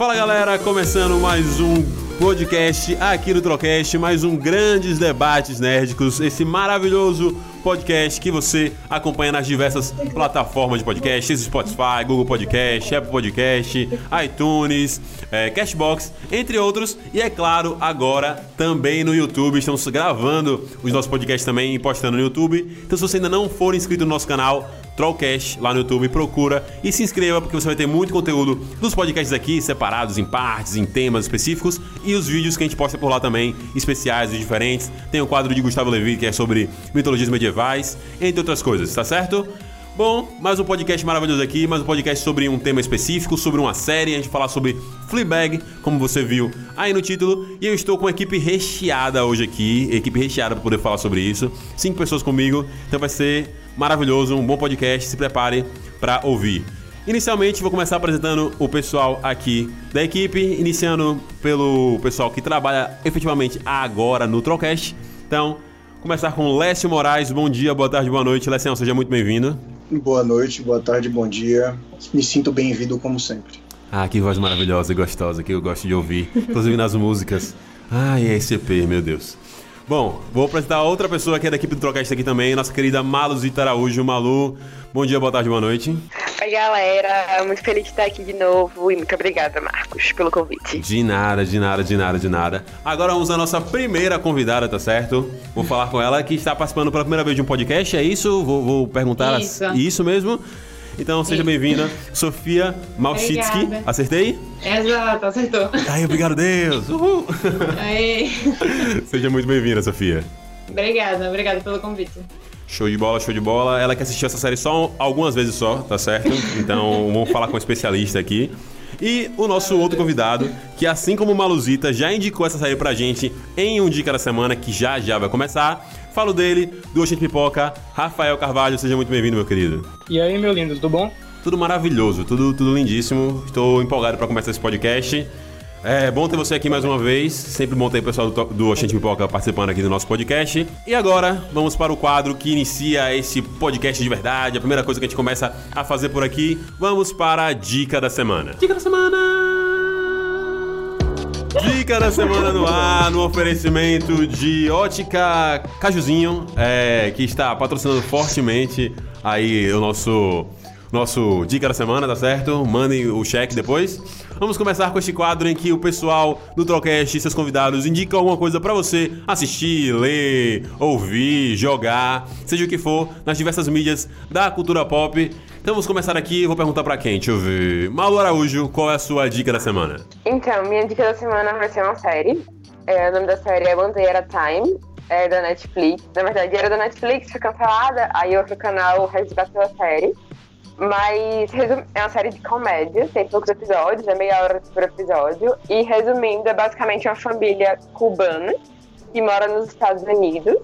Fala galera, começando mais um podcast aqui no Trocast, mais um Grandes Debates Nerdicos, esse maravilhoso podcast que você acompanha nas diversas plataformas de podcast, Spotify, Google Podcast, Apple Podcast, iTunes, é, Cashbox, entre outros. E é claro, agora também no YouTube. Estamos gravando os nossos podcasts também e postando no YouTube. Então se você ainda não for inscrito no nosso canal, Trollcast lá no YouTube, procura e se inscreva porque você vai ter muito conteúdo dos podcasts aqui, separados em partes, em temas específicos e os vídeos que a gente posta por lá também, especiais e diferentes. Tem o quadro de Gustavo Levi que é sobre mitologias medievais, entre outras coisas, tá certo? Bom, mais um podcast maravilhoso aqui, mais um podcast sobre um tema específico, sobre uma série, a gente falar sobre Fleabag, como você viu aí no título, e eu estou com uma equipe recheada hoje aqui, equipe recheada para poder falar sobre isso, cinco pessoas comigo, então vai ser maravilhoso, um bom podcast, se prepare para ouvir. Inicialmente, vou começar apresentando o pessoal aqui da equipe, iniciando pelo pessoal que trabalha efetivamente agora no Trollcast. Então, começar com Lécio Moraes. Bom dia, boa tarde, boa noite. Lécio, seja muito bem-vindo. Boa noite, boa tarde, bom dia. Me sinto bem-vindo como sempre. Ah, que voz maravilhosa e gostosa que eu gosto de ouvir, inclusive nas músicas. Ai, é SCP, meu Deus. Bom, vou apresentar outra pessoa que é da equipe do Trocast aqui também, nossa querida Maluzita Araújo. Malu, bom dia, boa tarde, boa noite. Oi, galera. Muito feliz de estar aqui de novo e muito obrigada, Marcos, pelo convite. De nada, de nada, de nada, de nada. Agora vamos à nossa primeira convidada, tá certo? Vou falar com ela que está participando pela primeira vez de um podcast, é isso? Vou, vou perguntar. Isso. Isso mesmo? Então seja bem-vinda, Sofia Malchitsky. Acertei? Exato, acertou. Ai, obrigado, Deus! Uhul! Aí. seja muito bem-vinda, Sofia. Obrigada, obrigada pelo convite. Show de bola, show de bola. Ela que assistiu essa série só algumas vezes só, tá certo? Então vamos falar com um especialista aqui. E o nosso outro convidado, que assim como o Maluzita já indicou essa série pra gente em um Dica da Semana, que já já vai começar. Falo dele, do Oxente Pipoca, Rafael Carvalho. Seja muito bem-vindo, meu querido. E aí, meu lindo, tudo bom? Tudo maravilhoso, tudo, tudo lindíssimo. Estou empolgado para começar esse podcast. É bom ter você aqui mais uma vez. Sempre bom ter o pessoal do, do Oxente Pipoca participando aqui do nosso podcast. E agora, vamos para o quadro que inicia esse podcast de verdade. A primeira coisa que a gente começa a fazer por aqui. Vamos para a dica da semana. Dica da semana! Dica da semana no ar, no oferecimento de Ótica Cajuzinho, é, que está patrocinando fortemente aí o nosso nosso Dica da Semana, tá certo? Mandem o cheque depois. Vamos começar com este quadro em que o pessoal do Trocast e seus convidados indicam alguma coisa pra você assistir, ler, ouvir, jogar, seja o que for, nas diversas mídias da cultura pop. Então vamos começar aqui, vou perguntar pra quem? Deixa eu ver. Malu Araújo, qual é a sua dica da semana? Então, minha dica da semana vai ser uma série. É, o nome da série é One Day at a Time, é da Netflix. Na verdade, era da Netflix, foi cancelada, aí outro canal resgatou a série. Mas é uma série de comédia, tem poucos episódios, é meia hora por episódio. E resumindo, é basicamente uma família cubana que mora nos Estados Unidos.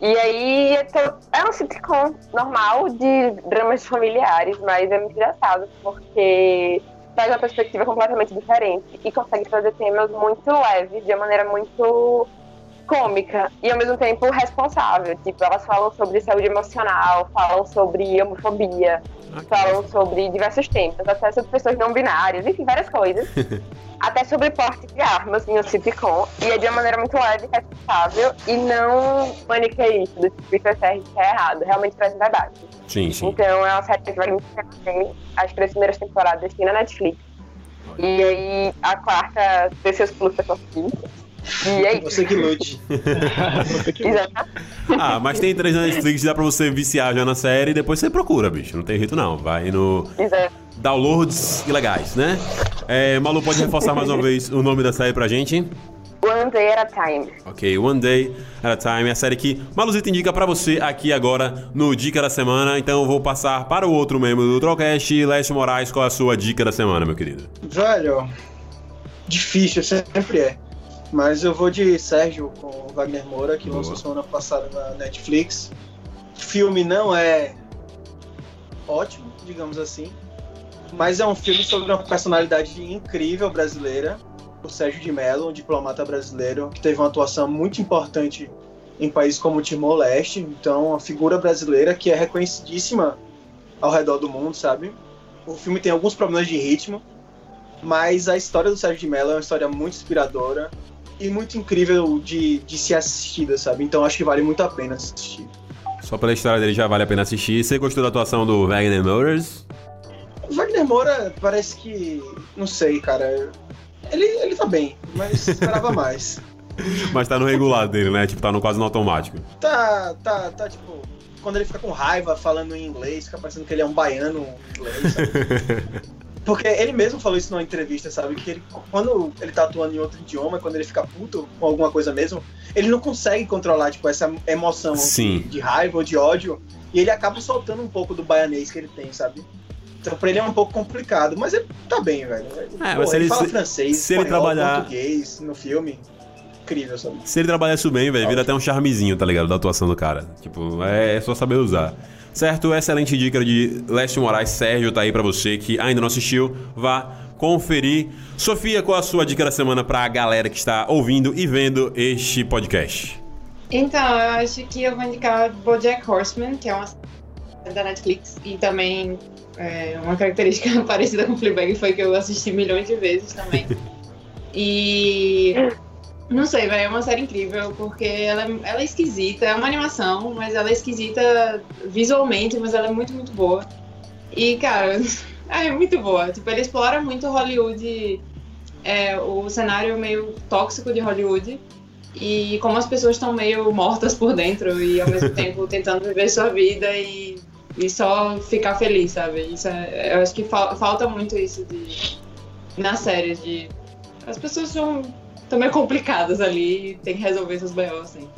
E aí é, um sitcom normal de dramas familiares, mas é muito engraçado porque traz uma perspectiva completamente diferente e consegue trazer temas muito leves, de uma maneira muito cômica e ao mesmo tempo responsável. Tipo, elas falam sobre saúde emocional, falam sobre homofobia, falam sobre diversos temas, até sobre pessoas não binárias, enfim, várias coisas. até sobre porte de armas em um sitcom. E é de uma maneira muito leve e responsável e não maniqueísta, do tipo, isso é certo, isso é errado. Realmente traz um debate. Sim, sim. Então é uma série que vale muito a pena. As três primeiras temporadas tem na Netflix. E aí a quarta desceu os pulos pra. E é isso. Você que lute. Você que- Exato. Ah, mas tem três na Netflix, dá pra você viciar já na série e depois você procura, bicho. Não tem jeito não. Vai no Exato. downloads ilegais, né? É, Malu, pode reforçar mais uma vez o nome da série pra gente? One day at a time. Ok, One Day at a Time, é a série que Maluzita indica pra você aqui agora no Dica da Semana. Então eu vou passar para o outro membro do Trollcast, Leste Moraes, qual é a sua dica da semana, meu querido? Velho, difícil, sempre é. Mas eu vou de Sérgio com o Wagner Moura, que Boa. lançou semana passada na Netflix. O filme não é ótimo, digamos assim. Mas é um filme sobre uma personalidade incrível brasileira, o Sérgio de Mello, um diplomata brasileiro que teve uma atuação muito importante em países como o Timor-Leste. Então, uma figura brasileira que é reconhecidíssima ao redor do mundo, sabe? O filme tem alguns problemas de ritmo, mas a história do Sérgio de Mello é uma história muito inspiradora e muito incrível de, de ser assistida, sabe? Então acho que vale muito a pena assistir. Só pela história dele já vale a pena assistir. Você gostou da atuação do Wagner Motors? O Wagner Moura parece que. Não sei, cara. Ele, ele tá bem, mas esperava mais. Mas tá no regular dele, né? Tipo, tá no quase no automático. Tá, tá, tá tipo. Quando ele fica com raiva falando em inglês, fica parecendo que ele é um baiano inglês, sabe? Porque ele mesmo falou isso numa entrevista, sabe? Que ele, quando ele tá atuando em outro idioma, quando ele fica puto com alguma coisa mesmo, ele não consegue controlar, tipo, essa emoção Sim. de raiva ou de ódio. E ele acaba soltando um pouco do baianês que ele tem, sabe? Então pra ele é um pouco complicado, mas ele tá bem, velho. É, Pô, mas se ele, ele- fala se- francês, se ele espanhol, trabalhar- português no filme. Incrível, sabe? Se ele trabalhar isso bem, velho, vira até um charmezinho, tá ligado? Da atuação do cara. Tipo, é, é só saber usar. Certo? Excelente dica de Leste Moraes. Sérgio tá aí pra você que ainda não assistiu. Vá conferir. Sofia, qual a sua dica da semana pra galera que está ouvindo e vendo este podcast? Então, eu acho que eu vou indicar BoJack Horseman, que é uma série da Netflix, e também é, uma característica parecida com Fleabag foi que eu assisti milhões de vezes também. E não sei, velho, é uma série incrível porque ela, é- ela é esquisita, é uma animação, mas ela é esquisita visualmente, mas ela é muito, muito boa. E, cara, é muito boa. Tipo, ele explora muito Hollywood, é, o cenário meio tóxico de Hollywood e como as pessoas estão meio mortas por dentro e ao mesmo tempo tentando viver sua vida e, e só ficar feliz, sabe? Isso é, eu acho que fal- falta muito isso de nas séries de as pessoas são tão meio complicadas ali e tem que resolver seus B.O. assim.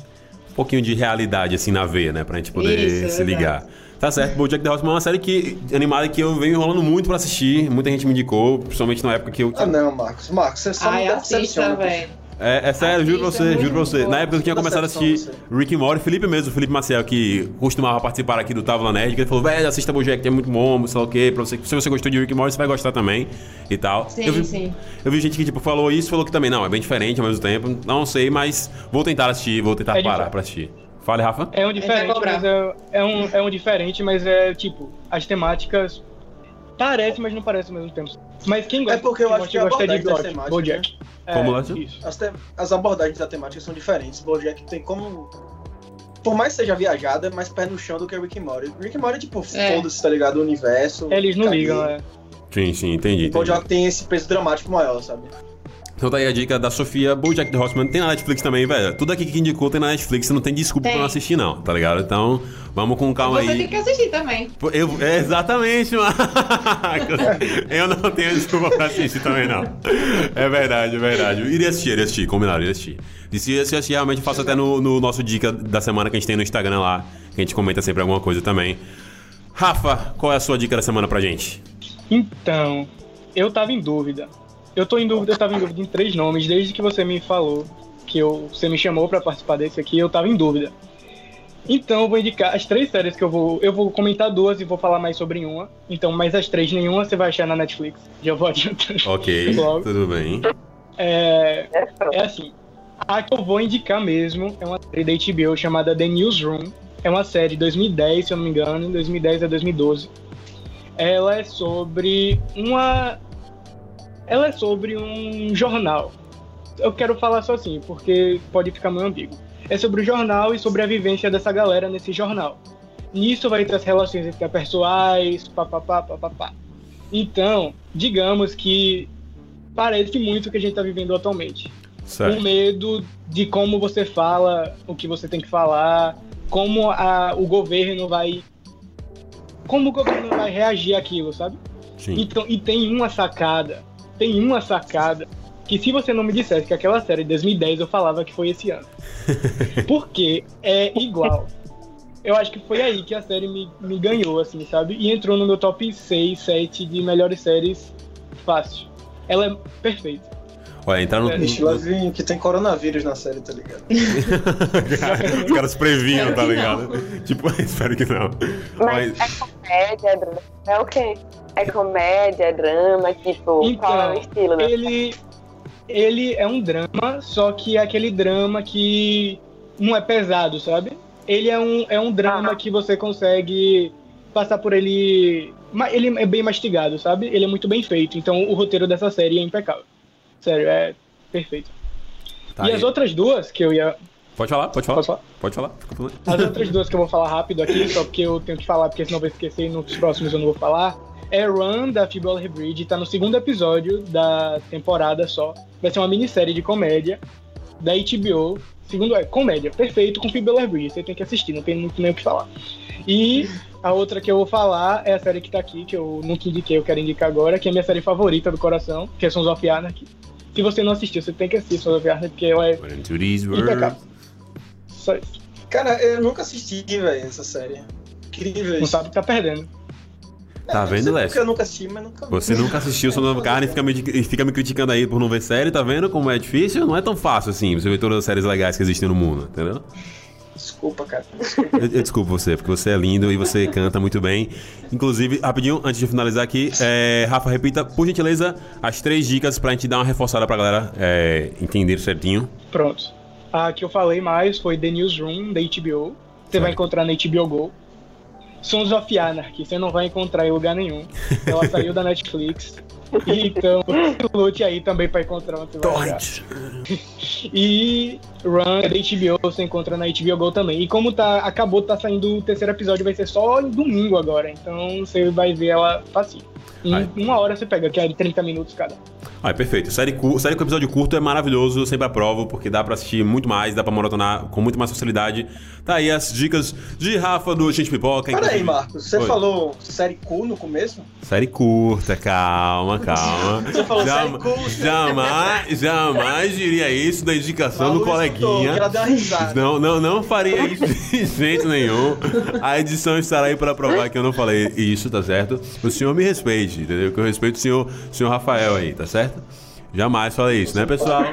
Um pouquinho de realidade, assim, na veia, né? Pra gente poder Isso, se ligar. Tá certo, BoJack The Horseman é uma série que, animada que eu venho enrolando muito pra assistir. Muita gente me indicou, principalmente na época que eu... Ah, não, Marcos. Marcos, você só Ai, me assista, decepciona. velho. É, é sério, juro pra você, é muito juro pra você. Na época eu tinha começado a assistir Rick and Morty, Felipe mesmo, Felipe Maciel, que costumava participar aqui do Távola Nerd, que ele falou, velho, assista BoJack, que é muito bom, sei lá o quê, pra você, se você gostou de Rick and Morty, você vai gostar também, e tal. Sim, eu vi, sim. Eu vi gente que, tipo, falou isso, falou que também, não, é bem diferente ao mesmo tempo, não sei, mas vou tentar assistir, vou tentar É parar diferente. pra assistir. Fale, Rafa. É um diferente, mas é, é um, é um diferente, mas é tipo, as temáticas parecem, mas não parecem ao mesmo tempo. Mas quem gosta, É porque eu acho que a de das Bojack, temáticas, Bojack. É, Como? Isso. As, te- as abordagens da temática são diferentes. Bojack tem como. Por mais que seja viajada, é mais pé no chão do que Rick and Morty. Rick and Morty, tipo, É. foda-se, tá ligado? O universo. Eles não caguei. ligam, é. Sim, sim, entendi. O entendi. Bojack tem esse peso dramático maior, sabe? Então tá aí a dica da Sofia, BoJack The Horseman, tem na Netflix também, velho. Tudo aqui que indicou tem na Netflix, não tem desculpa Tem. pra não assistir não, tá ligado? Então, vamos com calma Você aí. tem que assistir também. Eu, é exatamente, Marcos. Eu não tenho desculpa pra assistir também, não. É verdade, é verdade. Iria assistir, iria assistir, combinado, iria assistir. E se assistir, realmente faço até no, no nosso dica da semana que a gente tem no Instagram lá, que a gente comenta sempre alguma coisa também. Rafa, qual é a sua dica da semana pra gente? Então, eu tava em dúvida. Eu tô em dúvida, eu tava em dúvida em três nomes, desde que você me falou, que eu, você me chamou pra participar desse aqui, eu tava em dúvida. Então, eu vou indicar as três séries que eu vou. Eu vou comentar duas e vou falar mais sobre uma. Então, mas as três, nenhuma você vai achar na Netflix. Já vou adiantando. Ok, Logo. tudo bem. É, é assim. A que eu vou indicar mesmo é uma série da HBO chamada The Newsroom. É uma série de 2010, se eu não me engano, 2010 a 2012. Ela é sobre uma. Ela é sobre um jornal. Eu quero falar só assim, porque pode ficar meio ambíguo. É sobre o jornal e sobre a vivência dessa galera nesse jornal. Nisso vai ter as relações interpessoais, papapá, papapá. Então, digamos que parece muito o que a gente está vivendo atualmente. Certo. O medo de como você fala, o que você tem que falar, como a, o governo vai. Como o governo vai reagir àquilo, sabe? Sim. Então, e tem uma sacada, tem uma sacada que se você não me dissesse que aquela série de 2010 eu falava que foi esse ano. Porque é igual. Eu acho que foi aí que a série me, me ganhou, assim, sabe? E entrou no meu top 6, 7 de melhores séries fácil. Ela é perfeita. Olha, entrar no. É, Bicho, lá vem que tem coronavírus na série, tá ligado? Os caras previnham, tá ligado? Tipo, espero que não. Mas Mas, é comédia, é. É o quê? É comédia, é drama, tipo, Então, qual é o estilo da Ele, ele é um drama, só que é aquele drama que não é pesado, sabe? Ele é um, é um drama Ah. que você consegue passar por ele. Ele é bem mastigado, sabe? Ele é muito bem feito. Então o roteiro dessa série é impecável. Sério, é perfeito. tá e aí. as outras duas que eu ia. Pode falar, pode falar. Posso falar? Pode falar. As outras duas que eu vou falar rápido aqui, só porque eu tenho que falar, porque senão eu vou esquecer e nos próximos eu não vou falar. É Run, da Phoebe Waller-Bridge, tá no segundo episódio da temporada só. Vai ser uma minissérie de comédia da HBO. Segundo é, comédia, perfeito com Phoebe Waller-Bridge. Você tem que assistir, não tem muito nem o que falar. E a outra que eu vou falar é a série que tá aqui, que eu nunca indiquei, eu quero indicar agora, que é a minha série favorita do coração, que é Sons of Anarchy. Se você não assistiu, você tem que assistir Sons of Anarchy, porque ela é impecável. Só isso. Cara, eu nunca assisti, velho, essa série. Incrível Não sabe o que tá perdendo. Tá Não vendo, Lécio? Porque eu nunca assisti, mas nunca Você nunca assistiu Sono Nova Carne e fica, me, e fica me criticando aí por não ver série, tá vendo como é difícil? Não é tão fácil assim você ver todas as séries legais que existem no mundo, entendeu? Desculpa, cara. Eu, eu desculpo você, porque você é lindo e você canta muito bem. Inclusive, rapidinho, antes de finalizar aqui, é, Rafa, repita, por gentileza, as três dicas pra gente dar uma reforçada pra galera é, entender certinho. Pronto. A que eu falei mais foi The Newsroom, da HBO. Você vai Certo. encontrar na HBO Go. Sons of Anarchy, você não vai encontrar em lugar nenhum. Ela saiu da Netflix. Então, lute aí também pra encontrar onde você achar. E Run é da HBO, você encontra na HBO Go também. E como tá, acabou, tá saindo o terceiro episódio, vai ser só em domingo agora. Então você vai ver ela facinho. Em Ai. uma hora você pega, que é de 30 minutos cada. Ah, é perfeito. Série, cu- série com episódio curto é maravilhoso, eu sempre aprovo, porque dá pra assistir muito mais, dá pra maratonar com muito mais facilidade. Tá aí as dicas de Rafa do Gente Pipoca. Peraí, inclusive- Marcos, você Oi. falou série cool no começo? Série curta, calma, calma. Você falou série curta. Jamais, jamais diria isso da indicação do Malu coleguinha. Não, não, não faria isso de jeito nenhum. A edição estará aí para provar que eu não falei isso, tá certo? O senhor me respeite, entendeu? Que eu respeito o senhor, o senhor Rafael aí, tá certo? Jamais falei isso, né, pessoal?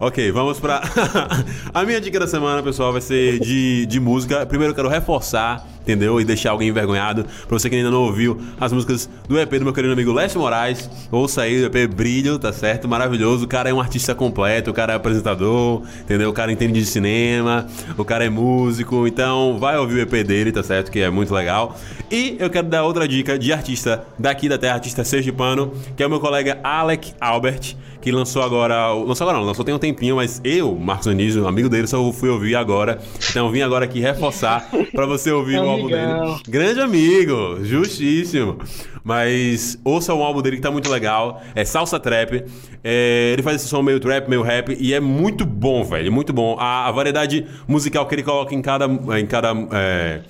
Ok, vamos pra. a minha dica da semana, pessoal, vai ser de, de música. Primeiro eu quero reforçar, entendeu? E deixar alguém envergonhado. Pra você que ainda não ouviu as músicas do EP do meu querido amigo Lécio Moraes, ouça aí o EP Brilho, tá certo? Maravilhoso. O cara é um artista completo, o cara é apresentador, entendeu? O cara entende de cinema, o cara é músico. Então vai ouvir o EP dele, tá certo? Que é muito legal. E eu quero dar outra dica de artista daqui da terra, artista sergipano, que é o meu colega Alec Albert que lançou agora. Lançou agora não, lançou tem um tempinho, mas eu, Marcos Anísio, amigo dele, só fui ouvir agora. Então vim agora aqui reforçar pra você ouvir É o álbum dele. Grande amigo, justíssimo. Mas ouça o álbum dele que tá muito legal. É Salsa Trap. É, ele faz esse som meio trap, meio rap. E é muito bom, velho. Muito bom. A, a variedade musical que ele coloca em cada. Em cada é,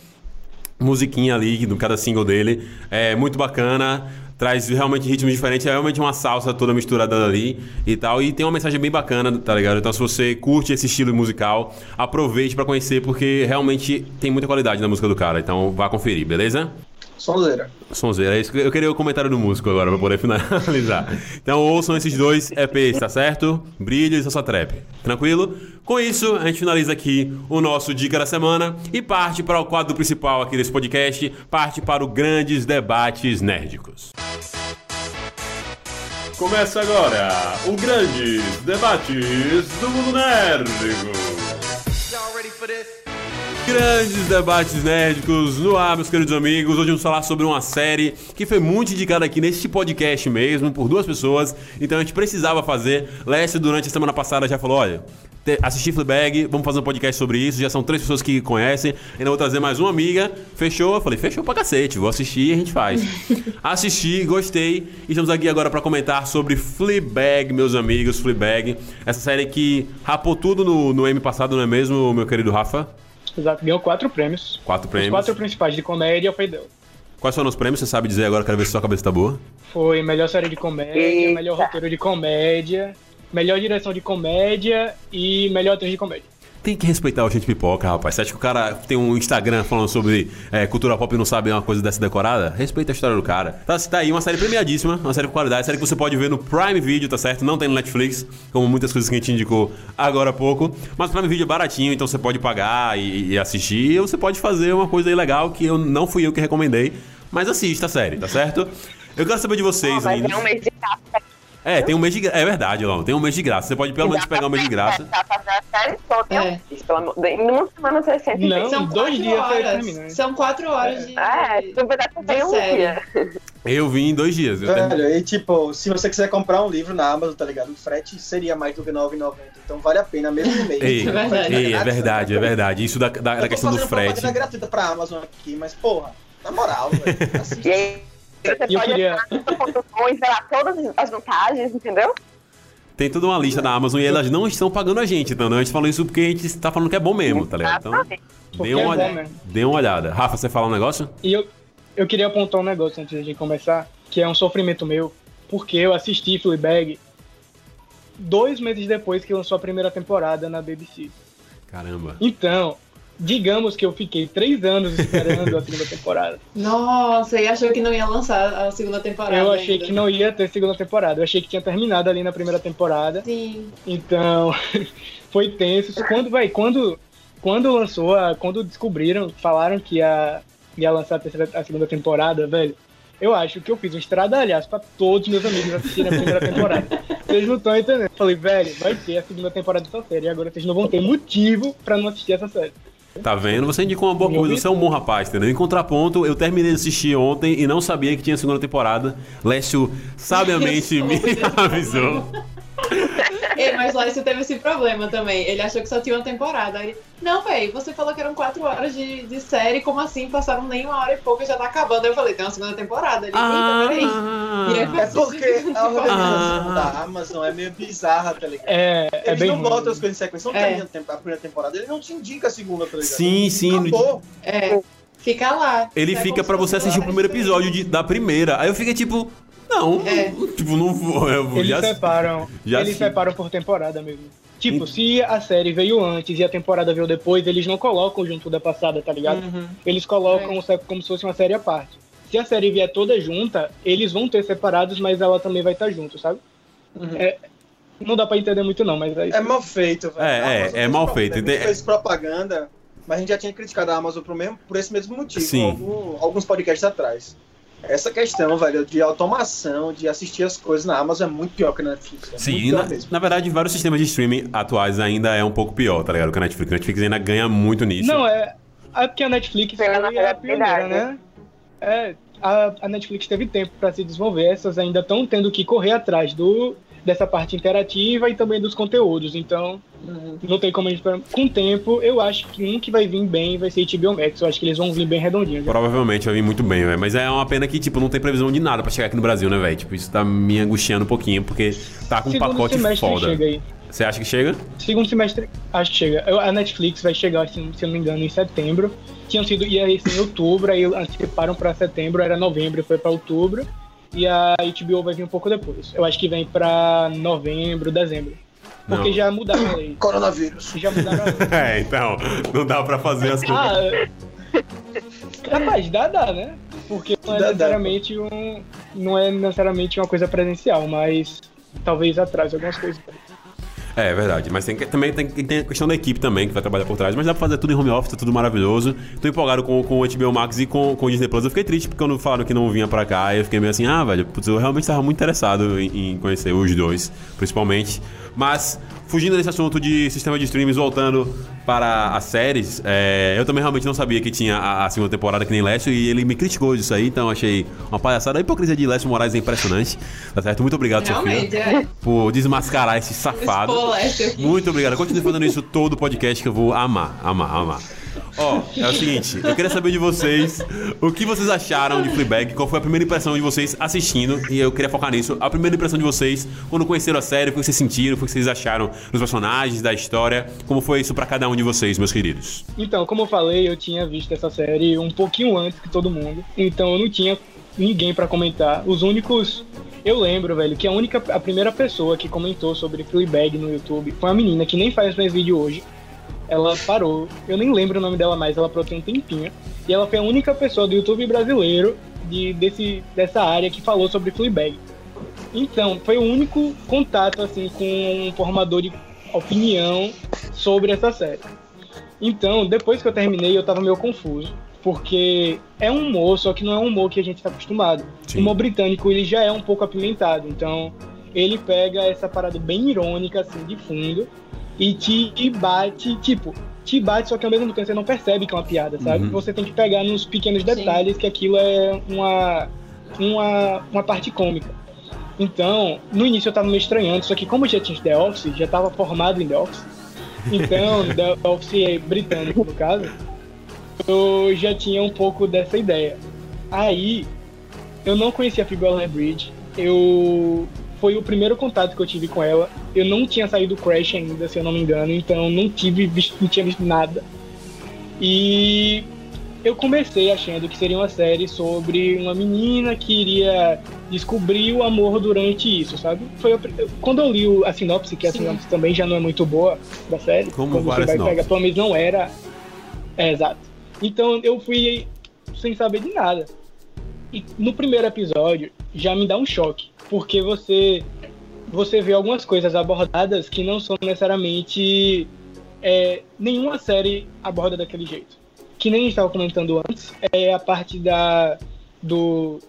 musiquinha ali, no cada single dele. É muito bacana. Traz realmente ritmos diferentes, é realmente uma salsa toda misturada ali e tal. E tem uma mensagem bem bacana, tá ligado? Então, se você curte esse estilo musical, aproveite pra conhecer, porque realmente tem muita qualidade na música do cara. Então, vá conferir, beleza? Sonzeira. Sonzeira, é isso que eu queria o comentário do músico agora pra poder finalizar. Então ouçam esses dois EPs, tá certo? Brilho e Salsa Trap. Tranquilo? Com isso, a gente finaliza aqui o nosso Dica da Semana e parte para o quadro principal aqui desse podcast, parte para o Grandes Debates Nerdicos. Começa agora o Grandes Debates do Mundo Nérdico. Grandes debates nerdicos no ar, meus queridos amigos. Hoje vamos falar sobre uma série que foi muito indicada aqui neste podcast mesmo, por duas pessoas. Então a gente precisava fazer. Lécio, durante a semana passada, já falou: olha, te- assisti Fleabag, vamos fazer um podcast sobre isso. Já são três pessoas que conhecem. Ainda vou trazer mais uma amiga. Fechou? Eu falei: fechou pra cacete, vou assistir e a gente faz. Assisti, gostei. E estamos aqui agora pra comentar sobre Fleabag, meus amigos. Fleabag, essa série que rapou tudo no, no M passado, não é mesmo, meu querido Rafa? Exato, ganhou quatro prêmios. Quatro Os prêmios. quatro principais de comédia foi dela. Quais foram os prêmios? Você sabe dizer agora? Quero ver se sua cabeça tá boa. Foi melhor série de comédia, Eita. melhor roteiro de comédia, melhor direção de comédia e melhor atriz de comédia. Tem que respeitar o gente pipoca, rapaz. Você acha que o cara tem um Instagram falando sobre é, cultura pop e não sabe uma coisa dessa decorada? Respeita a história do cara. Tá, tá aí uma série premiadíssima, uma série com qualidade, série que você pode ver no Prime Video, tá certo? Não tem no Netflix, como muitas coisas que a gente indicou agora há pouco. Mas o Prime Video é baratinho, então você pode pagar e, e assistir. Ou você pode fazer uma coisa aí legal que eu não fui eu que recomendei. Mas assista a série, tá certo? Eu quero saber de vocês, Mas lindos. é um mês de. É, tem um mês de graça. É verdade, Lão. Tem um mês de graça. Você pode pelo menos pegar um mês de graça. Pra fazer a série toda. É. Isso, pelo amor de Em uma semana você sente Não. São dois quatro dias horas. né? São quatro horas de. É, tu vai dar um dia. Eu vim em dois dias. Eu Velho, e tipo, se você quiser comprar um livro na Amazon, tá ligado? O frete seria mais do que R$ 9,90. Então vale a pena mesmo no mês. Ei, É verdade. ei, é verdade, é verdade. Isso da, da, Eu da tô questão do fazendo frete. propaganda gratuita pra Amazon aqui, mas porra, na moral, velho. assiste. E você E eu pode queria- entrar e ver lá todas as vantagens, entendeu? Tem toda uma lista na Amazon e elas não estão pagando a gente, então a gente falou isso porque a gente tá falando que é bom mesmo, tá ligado? Então, dê uma, é olhada, dê uma olhada. Rafa, você fala um negócio? E eu, eu queria apontar um negócio antes de começar, que é um sofrimento meu, porque eu assisti Fleabag dois meses depois que lançou a primeira temporada na BBC. Caramba. Então, digamos que eu fiquei três anos esperando a segunda temporada. Nossa, e achou que não ia lançar a segunda temporada. Eu achei ainda. que não ia ter segunda temporada. Eu achei que tinha terminado ali na primeira temporada. Sim. Então, foi tenso. Quando, vai, quando, quando lançou, a, quando descobriram, falaram que ia, ia lançar a, terceira, a segunda temporada, velho, eu acho que eu fiz um estradalhaço pra todos meus amigos assistirem a primeira temporada. Vocês não estão entendendo. Falei, velho, vai ter a segunda temporada dessa série. E agora vocês não vão ter motivo pra não assistir essa série. Tá vendo? Você indicou uma boa coisa, você é um bom rapaz, entendeu? Em contraponto, eu terminei de assistir ontem e não sabia que tinha segunda temporada. Lécio sabiamente me avisou. Ei, mas lá isso teve esse problema também. Ele achou que só tinha uma temporada. Aí, não, véi, você falou que eram quatro horas de, de série, como assim? Passaram nem uma hora e pouco e já tá acabando. Aí eu falei, tem uma segunda temporada. Ele, eita, peraí. E aí foi É assim, porque a organização Ah. da Amazon é meio bizarra, tá ligado? É, é Eles bem não botam as coisas em sequência, não É. termina a primeira temporada, ele não te indica a segunda, tá ligado? Sim, sim. Acabou. É, fica lá. Ele É fica se você assistir o primeiro episódio de- da primeira. Aí eu fiquei tipo, não, É. tipo, não vou. Eu vou Eles já- separam, já eles separam por temporada mesmo. Tipo, se a série veio antes e a temporada veio depois, eles não colocam junto da passada, tá ligado? Uhum. Eles colocam se- como se fosse uma série à parte. Se a série vier toda junta, eles vão ter separados, mas ela também vai estar junto, sabe? Uhum. É, não dá pra entender muito não, mas é isso. É mal feito, velho. É, A é, é mal feito. né? Tem- fez propaganda, mas a gente já tinha criticado a Amazon por, mesmo, por esse mesmo motivo, Sim. algum- alguns podcasts atrás. Essa questão, velho, de automação, de assistir as coisas na Amazon é muito pior que na Netflix. É Sim, na, na verdade, vários sistemas de streaming atuais ainda é um pouco pior, tá ligado? Que a Netflix. A Netflix ainda ganha muito nisso. Não, é, é porque a Netflix foi Pela a pioneira, né? É, a, a Netflix teve tempo pra se desenvolver, essas ainda estão tendo que correr atrás do, dessa parte interativa e também dos conteúdos, então. Não tem como a gente... Com o tempo, eu acho que um que vai vir bem vai ser HBO Max, eu acho que eles vão vir bem redondinho. já. Provavelmente vai vir muito bem, velho. Mas é uma pena que, tipo, não tem previsão de nada pra chegar aqui no Brasil, né, velho? Tipo, isso tá me angustiando um pouquinho, porque tá com um Segundo pacote semestre foda. chega aí. Você acha que chega? Segundo semestre, acho que chega. A Netflix vai chegar, se, se eu não me engano, em setembro. Tinham sido, ia ser em outubro, aí anteciparam pra setembro, era novembro, foi pra outubro. E a HBO vai vir um pouco depois. Eu acho que vem pra novembro, dezembro. Porque Não. já mudaram a lei. Coronavírus. Já mudaram a lei. É, então, não dá pra fazer as coisas. Ah, é- capaz, dá, dá, né? Porque não é Dá, dá. necessariamente um. Não é necessariamente uma coisa presencial, mas talvez atrase algumas coisas. É, é verdade. Mas tem, que- também tem, tem a questão da equipe também, que vai trabalhar por trás. Mas dá pra fazer tudo em home office, tá tudo maravilhoso. Tô empolgado com, com o HBO Max e com, com o Disney Plus. Eu fiquei triste porque quando falaram que não vinha pra cá, eu fiquei meio assim, ah, velho, putz, eu realmente tava muito interessado em, em conhecer os dois, principalmente. Mas, fugindo desse assunto de sistema de streams, voltando para as séries, é, eu também realmente não sabia que tinha a, a segunda temporada que nem Lécio, e ele me criticou disso aí, então achei uma palhaçada. A hipocrisia de Lécio Moraes é impressionante, tá certo? Muito obrigado, Realmente, Sofia, é. por desmascarar esse safado. Aqui. Muito obrigado. Continue fazendo isso todo podcast que eu vou amar, amar, amar. Ó, é o seguinte, eu queria saber de vocês o que vocês acharam de Fleabag, qual foi a primeira impressão de vocês assistindo, e eu queria focar nisso. A primeira impressão de vocês quando conheceram a série, o que vocês sentiram, o que vocês acharam dos personagens, da história, como foi isso pra cada um de vocês, meus queridos. Então, como eu falei, eu tinha visto essa série um pouquinho antes que todo mundo. Então eu não tinha ninguém pra comentar. Os únicos. Eu lembro, velho, que a única. A primeira pessoa que comentou sobre Fleabag no YouTube foi uma menina que nem faz mais vídeo hoje. Ela parou. Eu nem lembro o nome dela mais, ela parou um tempinho. E ela foi a única pessoa do YouTube brasileiro de, desse, dessa área que falou sobre Fleabag. Então, foi o único contato, assim, com um formador de opinião sobre essa série. Então, depois que eu terminei, eu tava meio confuso. Porque é um humor, só que não é um humor que a gente tá acostumado. Sim. O humor britânico, ele já é um pouco apimentado. Então, ele pega essa parada bem irônica, assim, de fundo. E te bate, tipo, te bate, só que ao mesmo tempo você não percebe que é uma piada, sabe? Uhum. Você tem que pegar nos pequenos Sim. detalhes que aquilo é uma, uma, uma parte cômica. Então, no início eu tava meio estranhando, só que como eu já tinha The Office, já tava formado em The Office, então, The Office é britânico no caso, eu já tinha um pouco dessa ideia. Aí, eu não conhecia a Phoebe Bridge, eu foi o primeiro contato que eu tive com ela. Eu não tinha saído do Crash ainda, se eu não me engano, então não tive não tinha visto nada. E eu comecei achando que seria uma série sobre uma menina que iria descobrir o amor durante isso, sabe? Foi quando eu li o- a sinopse, que a Sim. sinopse também já não é muito boa da série, Como quando você vai pegar, pelo menos não era. É, exato. Então eu fui sem saber de nada. E no primeiro episódio já me dá um choque, porque você você vê algumas coisas abordadas que não são necessariamente é, nenhuma série aborda daquele jeito. Que nem a gente estava comentando antes, é a parte da do,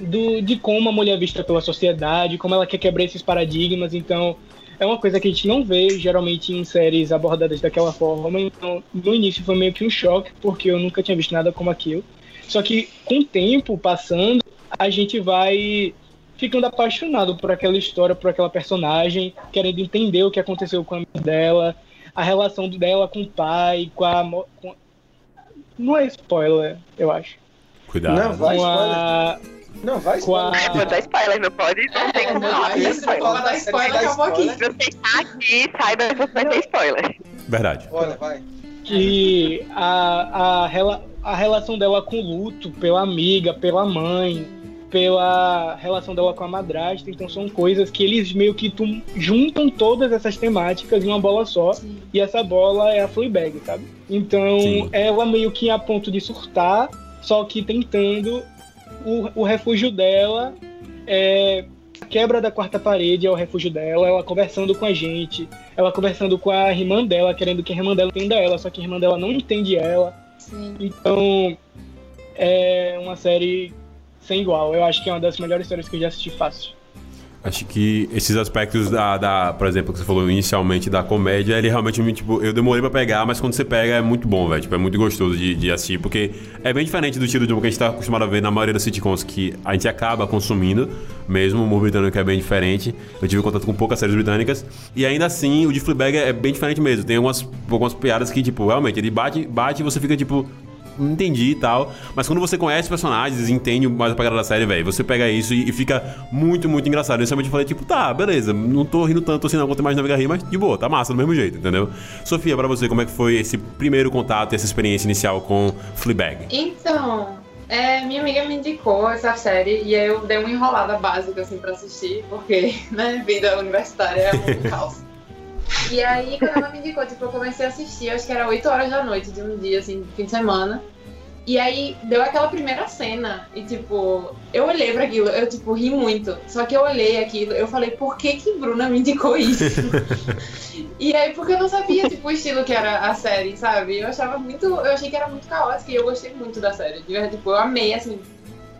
do de como a mulher é vista pela sociedade, como ela quer quebrar esses paradigmas. Então é uma coisa que a gente não vê geralmente em séries abordadas daquela forma. Então no início foi meio que um choque, porque eu nunca tinha visto nada como aquilo. Só que com o tempo passando, a gente vai ficando apaixonado por aquela história, por aquela personagem, querendo entender o que aconteceu com a mãe dela, a relação dela com o pai, com a. com- Não é spoiler, eu acho. Cuidado. Não, vai. com a. Não, vai Com a- spoiler. Vou dar spoiler, não pode? Não tem como não, não. você não spoiler. pode dar spoiler, acabou aqui. Se você está aqui, saiba que você vai ter spoiler. Verdade. Olha, vai. que a, a, rela- a relação dela com o luto, pela amiga, pela mãe, pela relação dela com a madrasta, então são coisas que eles meio que tum- juntam todas essas temáticas em uma bola só, Sim. e essa bola é a Fleabag, sabe? Então Sim. ela meio que a ponto de surtar, só que tentando o, o refúgio dela é a quebra da quarta parede é o refúgio dela, ela conversando com a gente, ela conversando com a irmã dela, querendo que a irmã dela entenda ela, só que a irmã dela não entende ela. Sim. Então, é uma série sem igual. Eu acho que é uma das melhores séries que eu já assisti fácil. Acho que esses aspectos da, da, por exemplo, que você falou inicialmente da comédia, ele realmente, me, tipo, eu demorei pra pegar, mas quando você pega é muito bom, velho. Tipo, é muito gostoso de, de assistir, porque é bem diferente do estilo de humor que a gente tá acostumado a ver na maioria das sitcoms, que a gente acaba consumindo, mesmo o humor britânico é bem diferente. Eu tive contato com poucas séries britânicas, e ainda assim, o de Fleabag é bem diferente mesmo. Tem algumas, algumas piadas que, tipo, realmente, ele bate, bate e você fica, tipo, não entendi e tal. Mas quando você conhece os personagens e entende mais a pegada da série, velho, você pega isso e, fica muito, muito engraçado. Inicialmente eu falei, tipo, tá, beleza, não tô rindo tanto assim não quanto mais na Vega rir, mas de boa, tá massa do mesmo jeito, entendeu? Sofia, pra você, como é que foi esse primeiro contato essa experiência inicial com Fleabag? Então, é, minha amiga me indicou essa série e eu dei uma enrolada básica assim pra assistir, porque, né, vida universitária é um caos. E aí, quando ela me indicou, tipo, eu comecei a assistir, acho que era 8 horas da noite de um dia, assim, fim de semana. E aí deu aquela primeira cena e tipo, eu olhei pra aquilo, eu tipo ri muito. Só que eu olhei aquilo, eu falei, por que que Bruna me indicou isso? e aí porque eu não sabia tipo o estilo que era a série, sabe? Eu achava muito, eu achei que era muito caótico e eu gostei muito da série. De verdade, tipo, eu amei assim,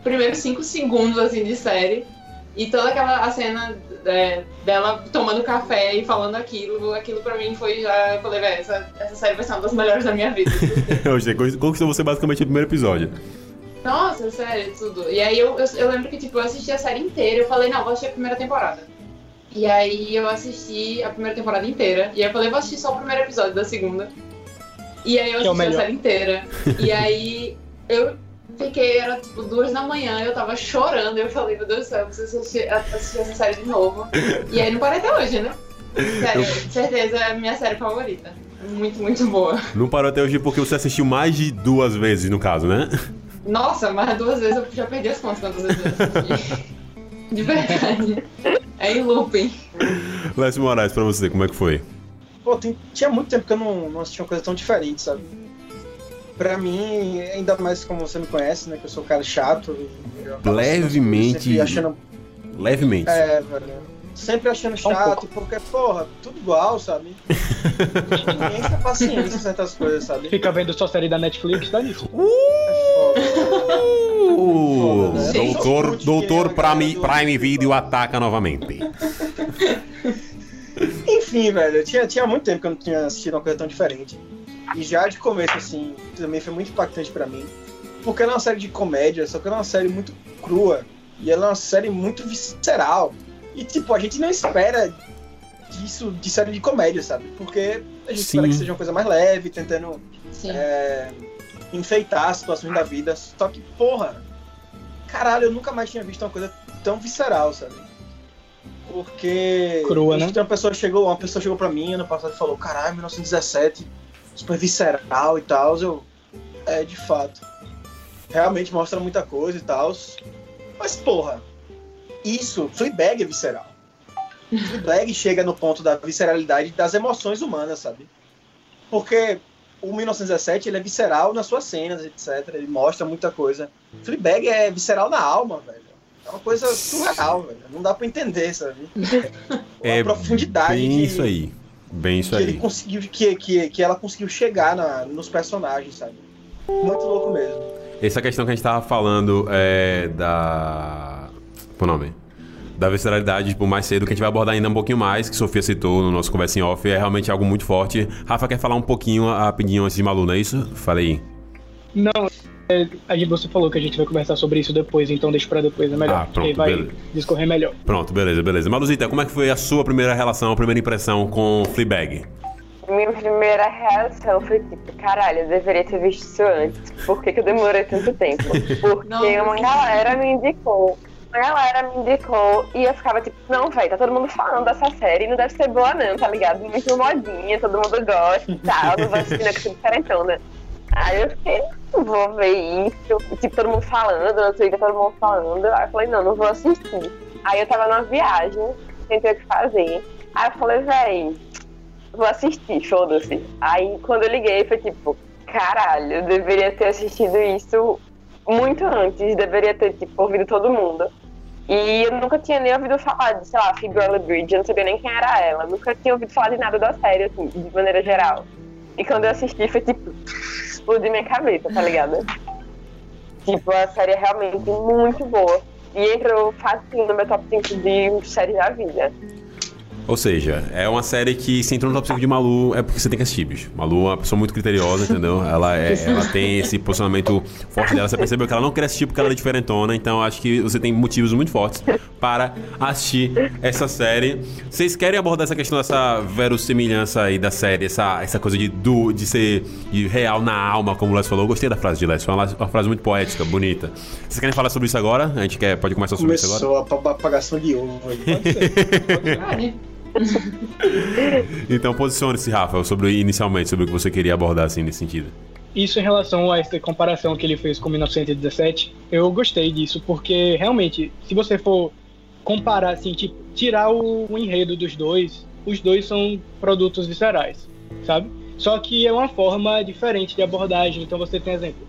primeiros cinco segundos assim de série. E toda aquela a cena é, dela tomando café e falando aquilo, aquilo pra mim foi já. Eu falei, velho, essa, essa série vai ser uma das melhores da minha vida. Hoje, conquistou você basicamente no primeiro episódio. Nossa, sério, tudo. E aí eu, eu, eu, lembro que, tipo, eu assisti a série inteira, eu falei, não, vou assistir a primeira temporada. E aí eu assisti a primeira temporada inteira. E aí eu falei, vou assistir só o primeiro episódio da segunda. E aí eu é assisti a melhor. série inteira. E aí eu fiquei, era tipo duas da manhã, eu tava chorando. Eu falei, meu Deus do céu, eu preciso assistir, assistir essa série de novo. E aí não parei até hoje, né? Sério, certeza é a minha série favorita. Muito, muito boa. Não parou até hoje porque você assistiu mais de duas vezes, no caso, né? Nossa, mas duas vezes eu já perdi as contas quantas vezes eu assisti. De verdade. É em looping. Lécio Moraes, pra você, como é que foi? Pô, tem- tinha muito tempo que eu não, não assistia uma coisa tão diferente, sabe? Pra mim, ainda mais como você me conhece, né? Que eu sou um cara chato. e Levemente. Achando, Levemente. é, velho. Sempre achando Só um chato, porque, porra, tudo igual, sabe? Ninguém tem paciência em certas coisas, sabe? Fica vendo só série da Netflix, tá nisso. É foda. Uh, Foda, né? doutor, doutor Prime, Prime Video ataca novamente. Enfim, velho, tinha, tinha muito tempo que eu não tinha assistido uma coisa tão diferente. E já de começo, assim, também foi muito impactante pra mim. Porque ela é uma série de comédia, só que ela é uma série muito crua. E ela é uma série muito visceral. E, tipo, a gente não espera disso de série de comédia, sabe? Porque a gente espera Sim. que seja uma coisa mais leve, tentando é, enfeitar as situações da vida. Só que, porra, caralho, eu nunca mais tinha visto uma coisa tão visceral, sabe? Porque. Crua, né? Uma pessoa chegou, uma pessoa chegou pra mim ano passado e falou: caralho, 1917, super visceral e tal. Eu. É, de fato. Realmente mostra muita coisa e tal. Mas, porra, isso, Fleabag é visceral. Fleabag chega no ponto da visceralidade das emoções humanas, sabe? Porque o 1917 ele é visceral nas suas cenas, etc. Ele mostra muita coisa. Fleabag é visceral na alma, velho. É uma coisa surreal, velho. Não dá pra entender, sabe? É a profundidade Bem isso aí. Bem isso que ele aí. conseguiu, que, que, que ela conseguiu chegar na, nos personagens, sabe? Muito louco mesmo. Essa questão que a gente tava falando é da. Qual o nome? Da visceralidade, tipo, mais cedo, que a gente vai abordar ainda um pouquinho mais, que Sofia citou no nosso conversa em off, é realmente algo muito forte. Rafa quer falar um pouquinho rapidinho antes de Malu, não é isso? Falei. Não, é, a gente, você falou que a gente vai conversar sobre isso depois, então deixa pra depois, é melhor. Ah, pronto, que aí vai beleza. discorrer melhor. Pronto, beleza, beleza. Maluzita, como é que foi a sua primeira relação, a primeira impressão com Fleabag? Minha primeira reação foi tipo, caralho, eu deveria ter visto isso antes. Por que, que eu demorei tanto tempo? Porque Nossa. uma galera me indicou. Uma galera me indicou e eu ficava tipo, não, velho, tá todo mundo falando dessa série, não deve ser boa não, tá ligado? Muito modinha, todo mundo gosta e tal, não vou assistir não, que sou diferentona. Aí eu fiquei, não vou ver isso. Tipo, todo mundo falando, no Twitter todo mundo falando. Aí eu falei, não, não vou assistir. Aí eu tava numa viagem, sem ter o que fazer. Aí eu falei, véi, vou assistir, foda-se. Aí quando eu liguei foi tipo, caralho, eu deveria ter assistido isso muito antes, deveria ter, tipo, ouvido todo mundo. E eu nunca tinha nem ouvido falar de, sei lá, Phoebe Waller-Bridge, eu não sabia nem quem era ela. Nunca tinha ouvido falar de nada da série, assim, de maneira geral. E quando eu assisti foi tipo, explodiu minha cabeça, tá ligado? Tipo, a série é realmente muito boa. E entrou facinho no meu top 5 de séries da vida. Ou seja, é uma série que se entrou no top 5 de Malu é porque você tem que assistir, bicho. Malu é uma pessoa muito criteriosa, entendeu? Ela, é, ela tem esse posicionamento forte dela. Você percebeu que ela não quer assistir porque ela é diferentona, então acho que você tem motivos muito fortes para assistir essa série. Vocês querem abordar essa questão dessa verossimilhança aí da série, essa, essa coisa de, do, de ser de real na alma, como o Les falou? Eu gostei da frase de Les, foi uma, uma frase muito poética, bonita. Vocês querem falar sobre isso agora? A gente quer, pode começar sobre isso agora? Começou a pa- apagação de ovo aí. Pode ser. Ah, né? Então posicione-se, Rafa, sobre, inicialmente, sobre o que você queria abordar assim nesse sentido. Isso em relação a essa comparação que ele fez com 1917, eu gostei disso, porque realmente, se você for comparar, assim, tipo, tirar o, o enredo dos dois, os dois são produtos viscerais, sabe? Só que é uma forma diferente de abordagem. Então você tem exemplo.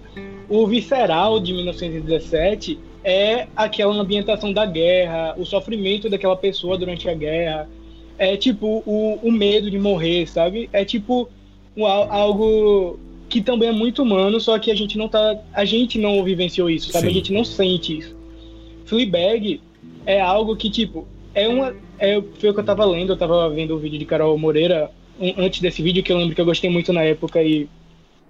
O Visceral de 1917 é aquela ambientação da guerra, o sofrimento daquela pessoa durante a guerra. É tipo o, o medo de morrer, sabe? É tipo um, algo que também é muito humano, só que a gente não tá. A gente não vivenciou isso, sabe? Sim. A gente não sente isso. Fleabag é algo que, tipo, é uma. É, foi o que eu tava lendo, eu tava vendo o vídeo de Carol Moreira um, antes desse vídeo, que eu lembro que eu gostei muito na época e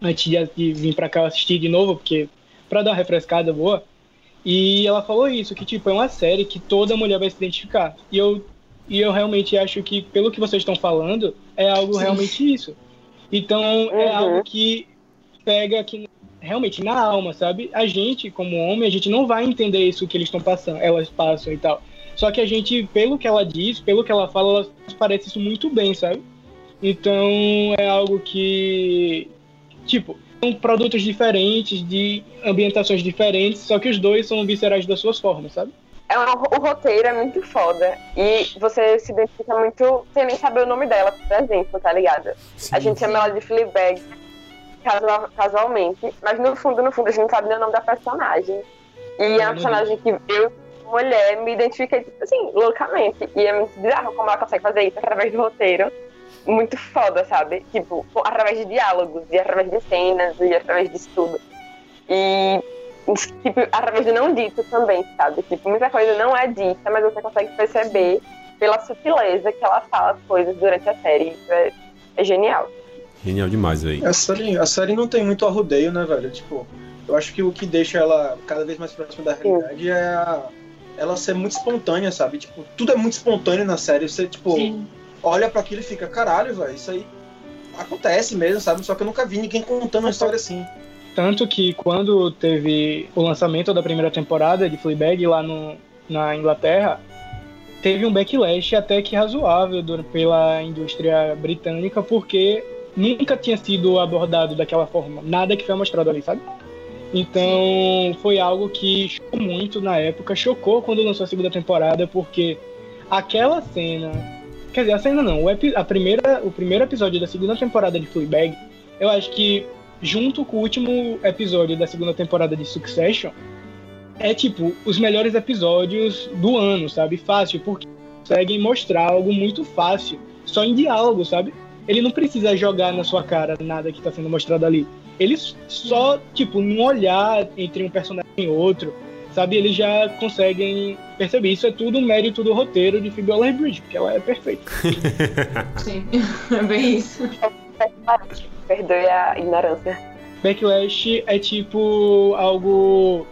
antes de, de vir pra cá eu assisti de novo, porque pra dar uma refrescada boa. E ela falou isso, que tipo, é uma série que toda mulher vai se identificar. E eu, e eu realmente acho que, pelo que vocês estão falando, é algo Sim. realmente isso. Então, é uhum. é algo que pega aqui realmente na alma, sabe? A gente, como homem, a gente não vai entender isso que eles estão passando, elas passam e tal. Só que a gente, pelo que ela diz, pelo que ela fala, ela parece isso muito bem, sabe? Então, é algo que, tipo, são produtos diferentes, de ambientações diferentes, só que os dois são viscerais das suas formas, sabe? É um, o roteiro é muito foda. E você se identifica muito sem nem saber o nome dela, por exemplo, tá ligado? Sim, a gente chama ela de Fleabag casual, casualmente, mas no fundo, no fundo, a gente não sabe nem o nome da personagem. E é uma personagem que eu, mulher, me identifiquei, assim, loucamente. E é muito bizarro como ela consegue fazer isso através do roteiro muito foda, sabe? Tipo, através de diálogos, e através de cenas, e através disso tudo. E, tipo, através do não dito também, sabe? Tipo, muita coisa não é dita, mas você consegue perceber pela sutileza que ela fala as coisas durante a série. Isso é, é genial. Genial demais, velho. A série, a série não tem muito arrudeio, né, velho? Tipo, eu acho que o que deixa ela cada vez mais próxima da realidade Sim. é a, ela ser muito espontânea, sabe? Tipo, tudo é muito espontâneo na série. Você, tipo, Sim olha para aquilo e fica, caralho, velho, isso aí acontece mesmo, sabe? Só que eu nunca vi ninguém contando uma história assim. Tanto que quando teve o lançamento da primeira temporada de Fleabag lá no, na Inglaterra, teve um backlash até que razoável pela indústria britânica, porque nunca tinha sido abordado daquela forma. Nada que foi mostrado ali, sabe? Então foi algo que chocou muito na época, chocou quando lançou a segunda temporada, porque aquela cena Quer dizer, a cena não. O, a primeira, o primeiro episódio da segunda temporada de Fleabag, eu acho que, junto com o último episódio da segunda temporada de Succession, é tipo os melhores episódios do ano, sabe? Fácil, porque conseguem mostrar algo muito fácil, só em diálogo, sabe? Ele não precisa jogar na sua cara nada que está sendo mostrado ali. Ele só, tipo, num olhar entre um personagem e outro, sabe? Eles já conseguem perceber. Isso é tudo um mérito do roteiro de Phoebe Waller-Bridge, porque ela é perfeita. Sim, é bem isso. Perdoe a ignorância. Backlash é tipo algo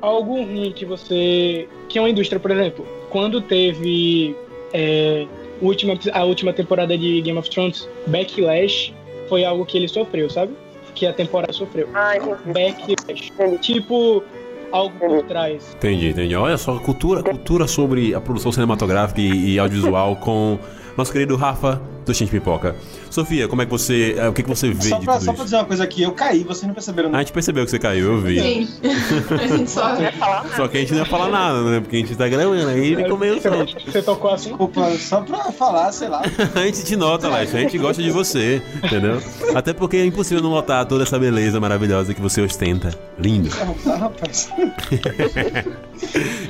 algo ruim que você que é uma indústria, por exemplo, quando teve é, última, a última temporada de Game of Thrones, Backlash foi algo que ele sofreu, sabe? Que a temporada sofreu. Ah, Backlash. Tipo, algo por trás. Entendi, entendi. Olha só, cultura, cultura sobre a produção cinematográfica e, e audiovisual com nosso querido Rafa do Gente Pipoca. Sofia, como é que você. É, o que, que você vê só de pra, tudo Só isso? pra dizer uma coisa aqui, eu caí, vocês não perceberam A gente percebeu que você caiu, eu vi. Sim. a gente só... só que a gente não ia falar nada, né? Porque a gente tá gravando aí ficou meio solto. Você tocou assim? Desculpa, só pra falar, sei lá. a gente te nota, Leste, a gente gosta de você, entendeu? Até porque é impossível não notar toda essa beleza maravilhosa que você ostenta. Lindo. Ah, rapaz.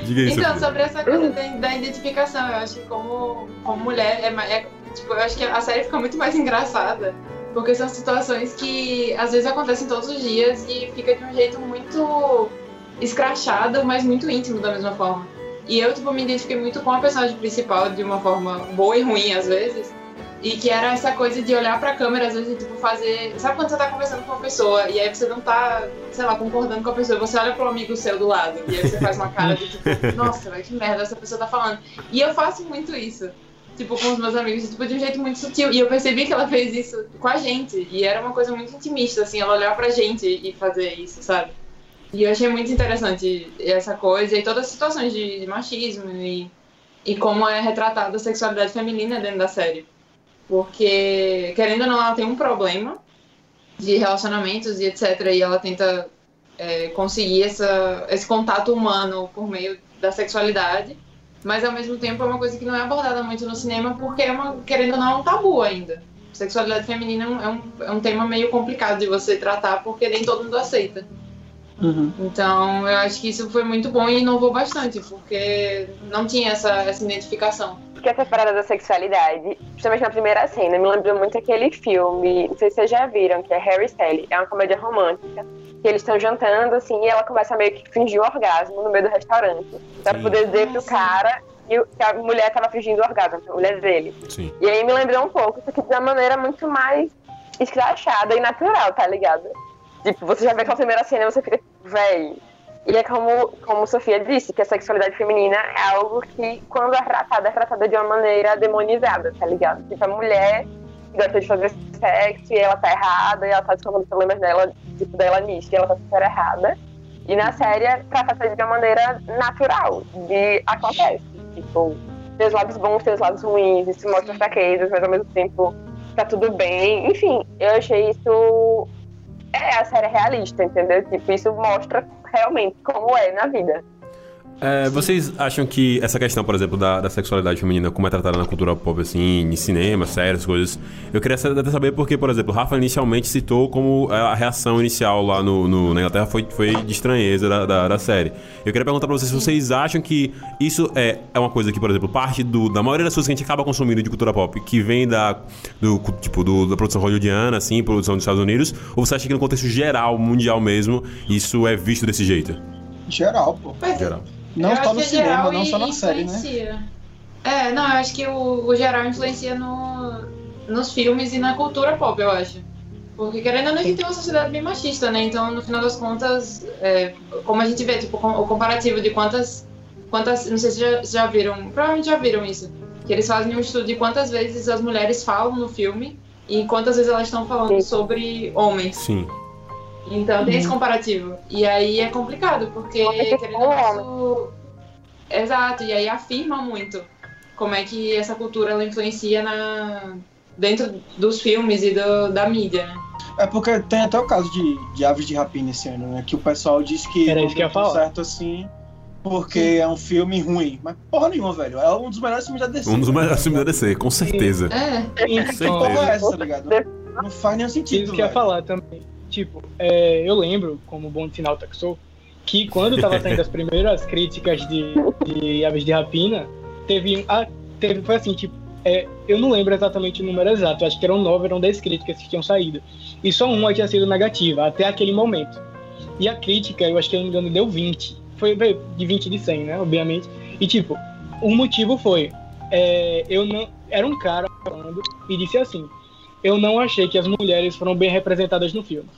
Diga isso. Então, sobre essa coisa da, da identificação, eu acho que como, como mulher, é, é, tipo, eu acho que a série fica muito mais engraçada. Porque são situações que às vezes acontecem todos os dias e fica de um jeito muito escrachado, mas muito íntimo da mesma forma. E eu, tipo, me identifiquei muito com a personagem principal de uma forma boa e ruim às vezes. E que era essa coisa de olhar pra câmera, às vezes, e, tipo, fazer. Sabe quando você tá conversando com uma pessoa e aí você não tá, sei lá, concordando com a pessoa, você olha pro amigo seu do lado e aí você faz uma cara de tipo, nossa, que merda essa pessoa tá falando. E eu faço muito isso tipo, com os meus amigos, tipo, de um jeito muito sutil. E eu percebi que ela fez isso com a gente. E era uma coisa muito intimista, assim, ela olhar pra gente e fazer isso, sabe? E eu achei muito interessante essa coisa e todas as situações de, de machismo e, e como é retratada a sexualidade feminina dentro da série. Porque, querendo ou não, ela tem um problema de relacionamentos e etc. E ela tenta é, conseguir essa, esse contato humano por meio da sexualidade mas ao mesmo tempo é uma coisa que não é abordada muito no cinema porque é uma, querendo ou não, é um tabu ainda, sexualidade feminina é um, é um tema meio complicado de você tratar, porque nem todo mundo aceita. Uhum. Então, eu acho que isso foi muito bom e inovou bastante, porque não tinha essa, essa identificação. Porque essa parada da sexualidade, principalmente na primeira cena, me lembrou muito aquele filme, não sei se vocês já viram, que é Harry Sally. É uma comédia romântica. Que eles estão jantando, assim, e ela começa a meio que fingir o orgasmo no meio do restaurante. Pra Sim. poder dizer pro cara que que a mulher tava fingindo o orgasmo, a mulher dele. Sim. E aí me lembrou um pouco, isso aqui de uma maneira muito mais escrachada e natural, tá ligado? Tipo, você já vê aquela primeira cena e você fica, véi. E é como, como Sofia disse, que a sexualidade feminina é algo que, quando é tratada, é tratada de uma maneira demonizada, tá ligado? Tipo, a mulher gosta de fazer sexo e ela tá errada, e ela tá descontando os problemas dela, tipo, dela nisso, e ela tá super errada. E na série é tratada de uma maneira natural, de acontece. Tipo, tem os lados bons, tem os lados ruins, isso mostra fraquezas, mas ao mesmo tempo tá tudo bem. Enfim, eu achei isso. É, a série é realista, entendeu? Tipo, isso mostra realmente como é na vida. É, vocês acham que essa questão, por exemplo, da, da sexualidade feminina, como é tratada na cultura pop, assim, em cinema, séries, coisas, eu queria até saber porque, por exemplo, Rafa inicialmente citou como a reação inicial lá no, no- na Inglaterra foi, foi de estranheza da, da, da série. Eu queria perguntar pra vocês se vocês acham que isso é, é uma coisa que, por exemplo, parte do, da maioria das coisas que a gente acaba consumindo de cultura pop, que vem da, do, tipo, do, da produção hollywoodiana, assim, produção dos Estados Unidos, ou você acha que no contexto geral, mundial mesmo, isso é visto desse jeito? Geral, pô. É. Geral. Não Eu só acho no que é cinema, geral não e só na série, né? influencia. É, não, eu acho que o, o geral influencia no, nos filmes e na cultura pop, eu acho. Porque querendo ou não, a gente tem uma sociedade bem machista, né? Então, no final das contas, é, como a gente vê, tipo, com- o comparativo de quantas. quantas não sei se já, já viram, provavelmente já viram isso. Que eles fazem um estudo de quantas vezes as mulheres falam no filme e quantas vezes elas estão falando sobre homens. Sim. Então tem esse Uhum. comparativo. E aí é complicado, porque que querendo ou Exato, e aí afirma muito como é que essa cultura ela influencia na... dentro dos filmes e do- da mídia, né? É porque tem até o caso de, de Aves de Rapina esse ano, né? Que o pessoal diz que Era não isso que eu ia deu falar. certo assim, porque é um filme ruim. Mas porra nenhuma, velho. É um dos melhores filmes da DC. Um dos melhores filmes da DC, com certeza. É, Que Então, porra é certeza. essa, tá ligado? Não faz nenhum sentido, Isso que eu ia falar também. Tipo, é, eu lembro, como bom sinal taxou, que quando tava saindo as primeiras críticas de, de Aves de Rapina, teve, um- ah, teve foi assim, tipo, é, eu não lembro exatamente o número exato, acho que eram nove, eram dez críticas que tinham saído. E só uma tinha sido negativa, até aquele momento. E a crítica, eu acho que eu não me engano, deu 20. Foi de 20 de 100, né, obviamente. E tipo, o motivo foi, é, eu não, era um cara falando e disse assim, eu não achei que as mulheres foram bem representadas no filme.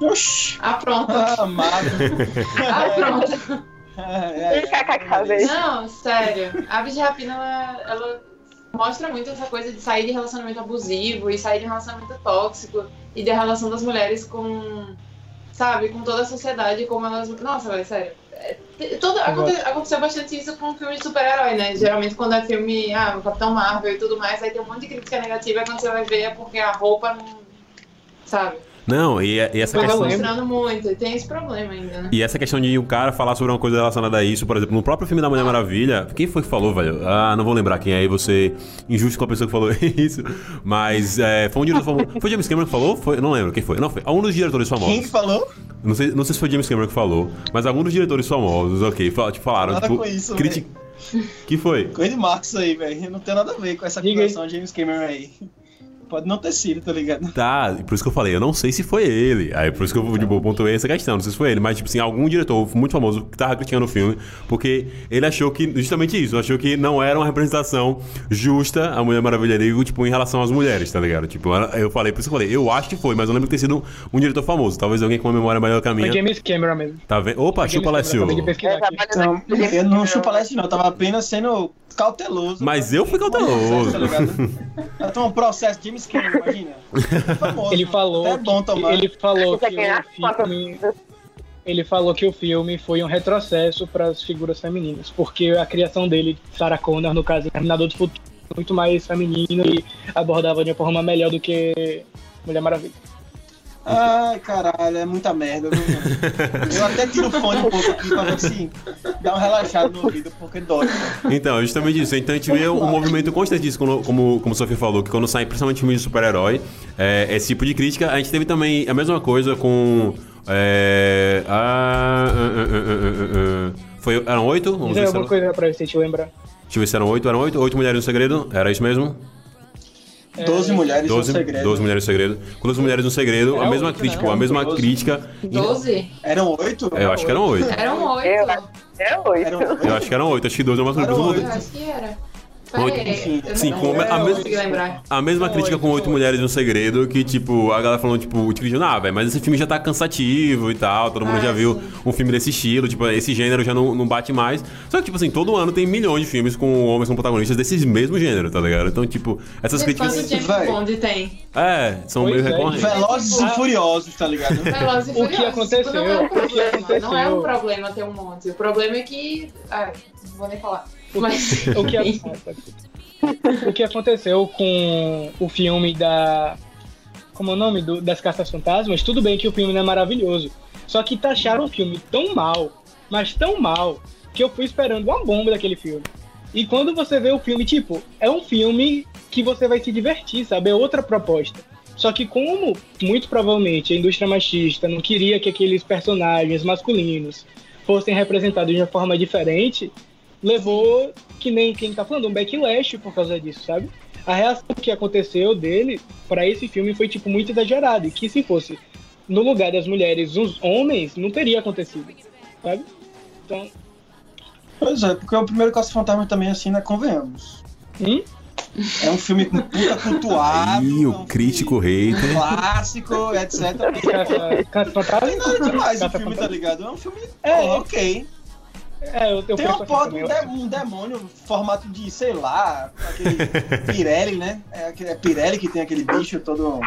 Oxi. ah, pronto. Ah, amado. Ah, pronto. É, é, velho. Não, sério. A de Rapina, ela, ela mostra muito essa coisa de sair de relacionamento abusivo e sair de relacionamento tóxico e da relação das mulheres com, sabe, com toda a sociedade, como elas... Nossa, velho, sério. É, Toda, aconte- aconteceu bastante isso com filme de super-herói, né? Geralmente quando é filme, ah, o Capitão Marvel e tudo mais, aí tem um monte de crítica negativa e quando você vai ver é porque a roupa não... Sabe? Não, e, e essa eu questão. Mostrando muito, e tem esse problema ainda, né? E essa questão de o cara falar sobre uma coisa relacionada a isso, por exemplo, no próprio filme da Mulher Maravilha, quem foi que falou, velho? Ah, não vou lembrar quem é, aí você injusto com a pessoa que falou isso, mas é, foi um diretor famoso. Foi James Cameron que falou? Foi, não lembro quem foi. Não, foi um dos diretores Quem famosos. que falou? Não sei, não sei se foi James Cameron que falou, mas algum dos diretores famosos, ok, fal- tipo, falaram, Nada tipo, com isso, criti- que foi? Coisa de Marcos aí, velho. Não tem nada a ver com essa acusação de James Cameron aí. Pode não ter sido, tá ligado? Tá, e por isso que eu falei, eu não sei se foi ele. Aí por isso que eu tipo, pontuei essa questão, não sei se foi ele, mas tipo assim, algum diretor muito famoso que tava criticando o filme, porque ele achou que, justamente isso, achou que não era uma representação justa a Mulher Maravilha ali, tipo, em relação às mulheres, tá ligado? Tipo, eu falei, por isso que eu falei, eu acho que foi, mas eu lembro de ter sido um diretor famoso, talvez alguém com uma memória melhor que a Foi minha. James Cameron mesmo. Tá vendo? Opa, chupa trabalho Então, eu não chupa leste, não. Eu tava apenas sendo cauteloso. Mas eu fui cauteloso. Tá ligado? Eu tenho um processo de James Cameron, imagina. Famoso, Ele falou, é bom que, tomar. ele falou que o filme, ele falou que o filme foi um retrocesso para as figuras femininas, porque a criação dele, Sarah Connor, no caso, Terminador do Futuro, muito mais feminino e abordava de uma forma melhor do que Mulher Maravilha. Ai, caralho, é muita merda. viu? Eu até tiro o fone um pouco aqui pra ver se dá um relaxado no ouvido, porque dói. Então, justamente isso. Então a gente vê um movimento constante disso, como, como, como o Sofia falou, que quando sai principalmente filmes de super-herói, é, esse tipo de crítica. A gente teve também a mesma coisa com. É, a, a- a- a- a- a- foi, eram oito? Vamos ver se alguma eram, coisa pra você te lembrar? deixa eu ver se eram oito. Eram oito? Oito mulheres no segredo? Era isso mesmo? Doze mulheres Doze, no segredo. doze mulheres no segredo. Com duas mulheres no segredo, a mesma oito, crítica, né? a mesma Doze. crítica. Doze? Eram oito? Eu acho que eram oito. Eram Eu oito. acho que é. Eu acho que eram oito. Acho que doze é uma oito. Eu acho que era. Oito. Sim, não, com a- mes-. A mesma crítica com Oito. Mulheres no Segredo, que, tipo, a galera falando, tipo, criticando, ah, velho, mas esse filme já tá cansativo e tal, todo mundo Ah, já viu sim. um filme desse estilo, tipo, esse gênero já não, não bate mais. Só que, tipo assim, todo ano tem milhões de filmes com homens como protagonistas desses mesmo gênero, tá ligado? Então, tipo, essas críticas. James Vai. Bond tem? É, são Pois meio é. recorrentes. Velozes e Furiosos, tá ligado? Velozes e O que Furiosos. aconteceu? Não é um O que problema. aconteceu? Não é um problema ter um monte. O problema é que. Ah, não vou nem falar. Mas. O que, o que aconteceu com o filme da. Como é o nome? Do- das Caças Fantasmas? Tudo bem que o filme não é maravilhoso. Só que taxaram o filme tão mal, mas tão mal, que eu fui esperando uma bomba daquele filme. E quando você vê o filme, tipo, é um filme que você vai se divertir, sabe? É outra proposta. Só que como, muito provavelmente, a indústria machista não queria que aqueles personagens masculinos fossem representados de uma forma diferente, levou, que nem quem tá falando, um backlash por causa disso, sabe? A reação que aconteceu dele pra esse filme foi, tipo, muito exagerada. E que se fosse no lugar das mulheres os homens, não teria acontecido, sabe? Então, Pois é, porque o primeiro Caça Fantasma também, assim, né? Convenhamos. Hum? É um filme com puta cultuado. É o um crítico hater. Clássico, etc. Caça- Caça Fantasma? Não é demais o filme, tá ligado? É um filme, É. ok. É, eu, eu Tem uma porra de um, um demônio formato de, sei lá, aquele Pirelli, né? É, aquele, é Pirelli que tem aquele bicho todo.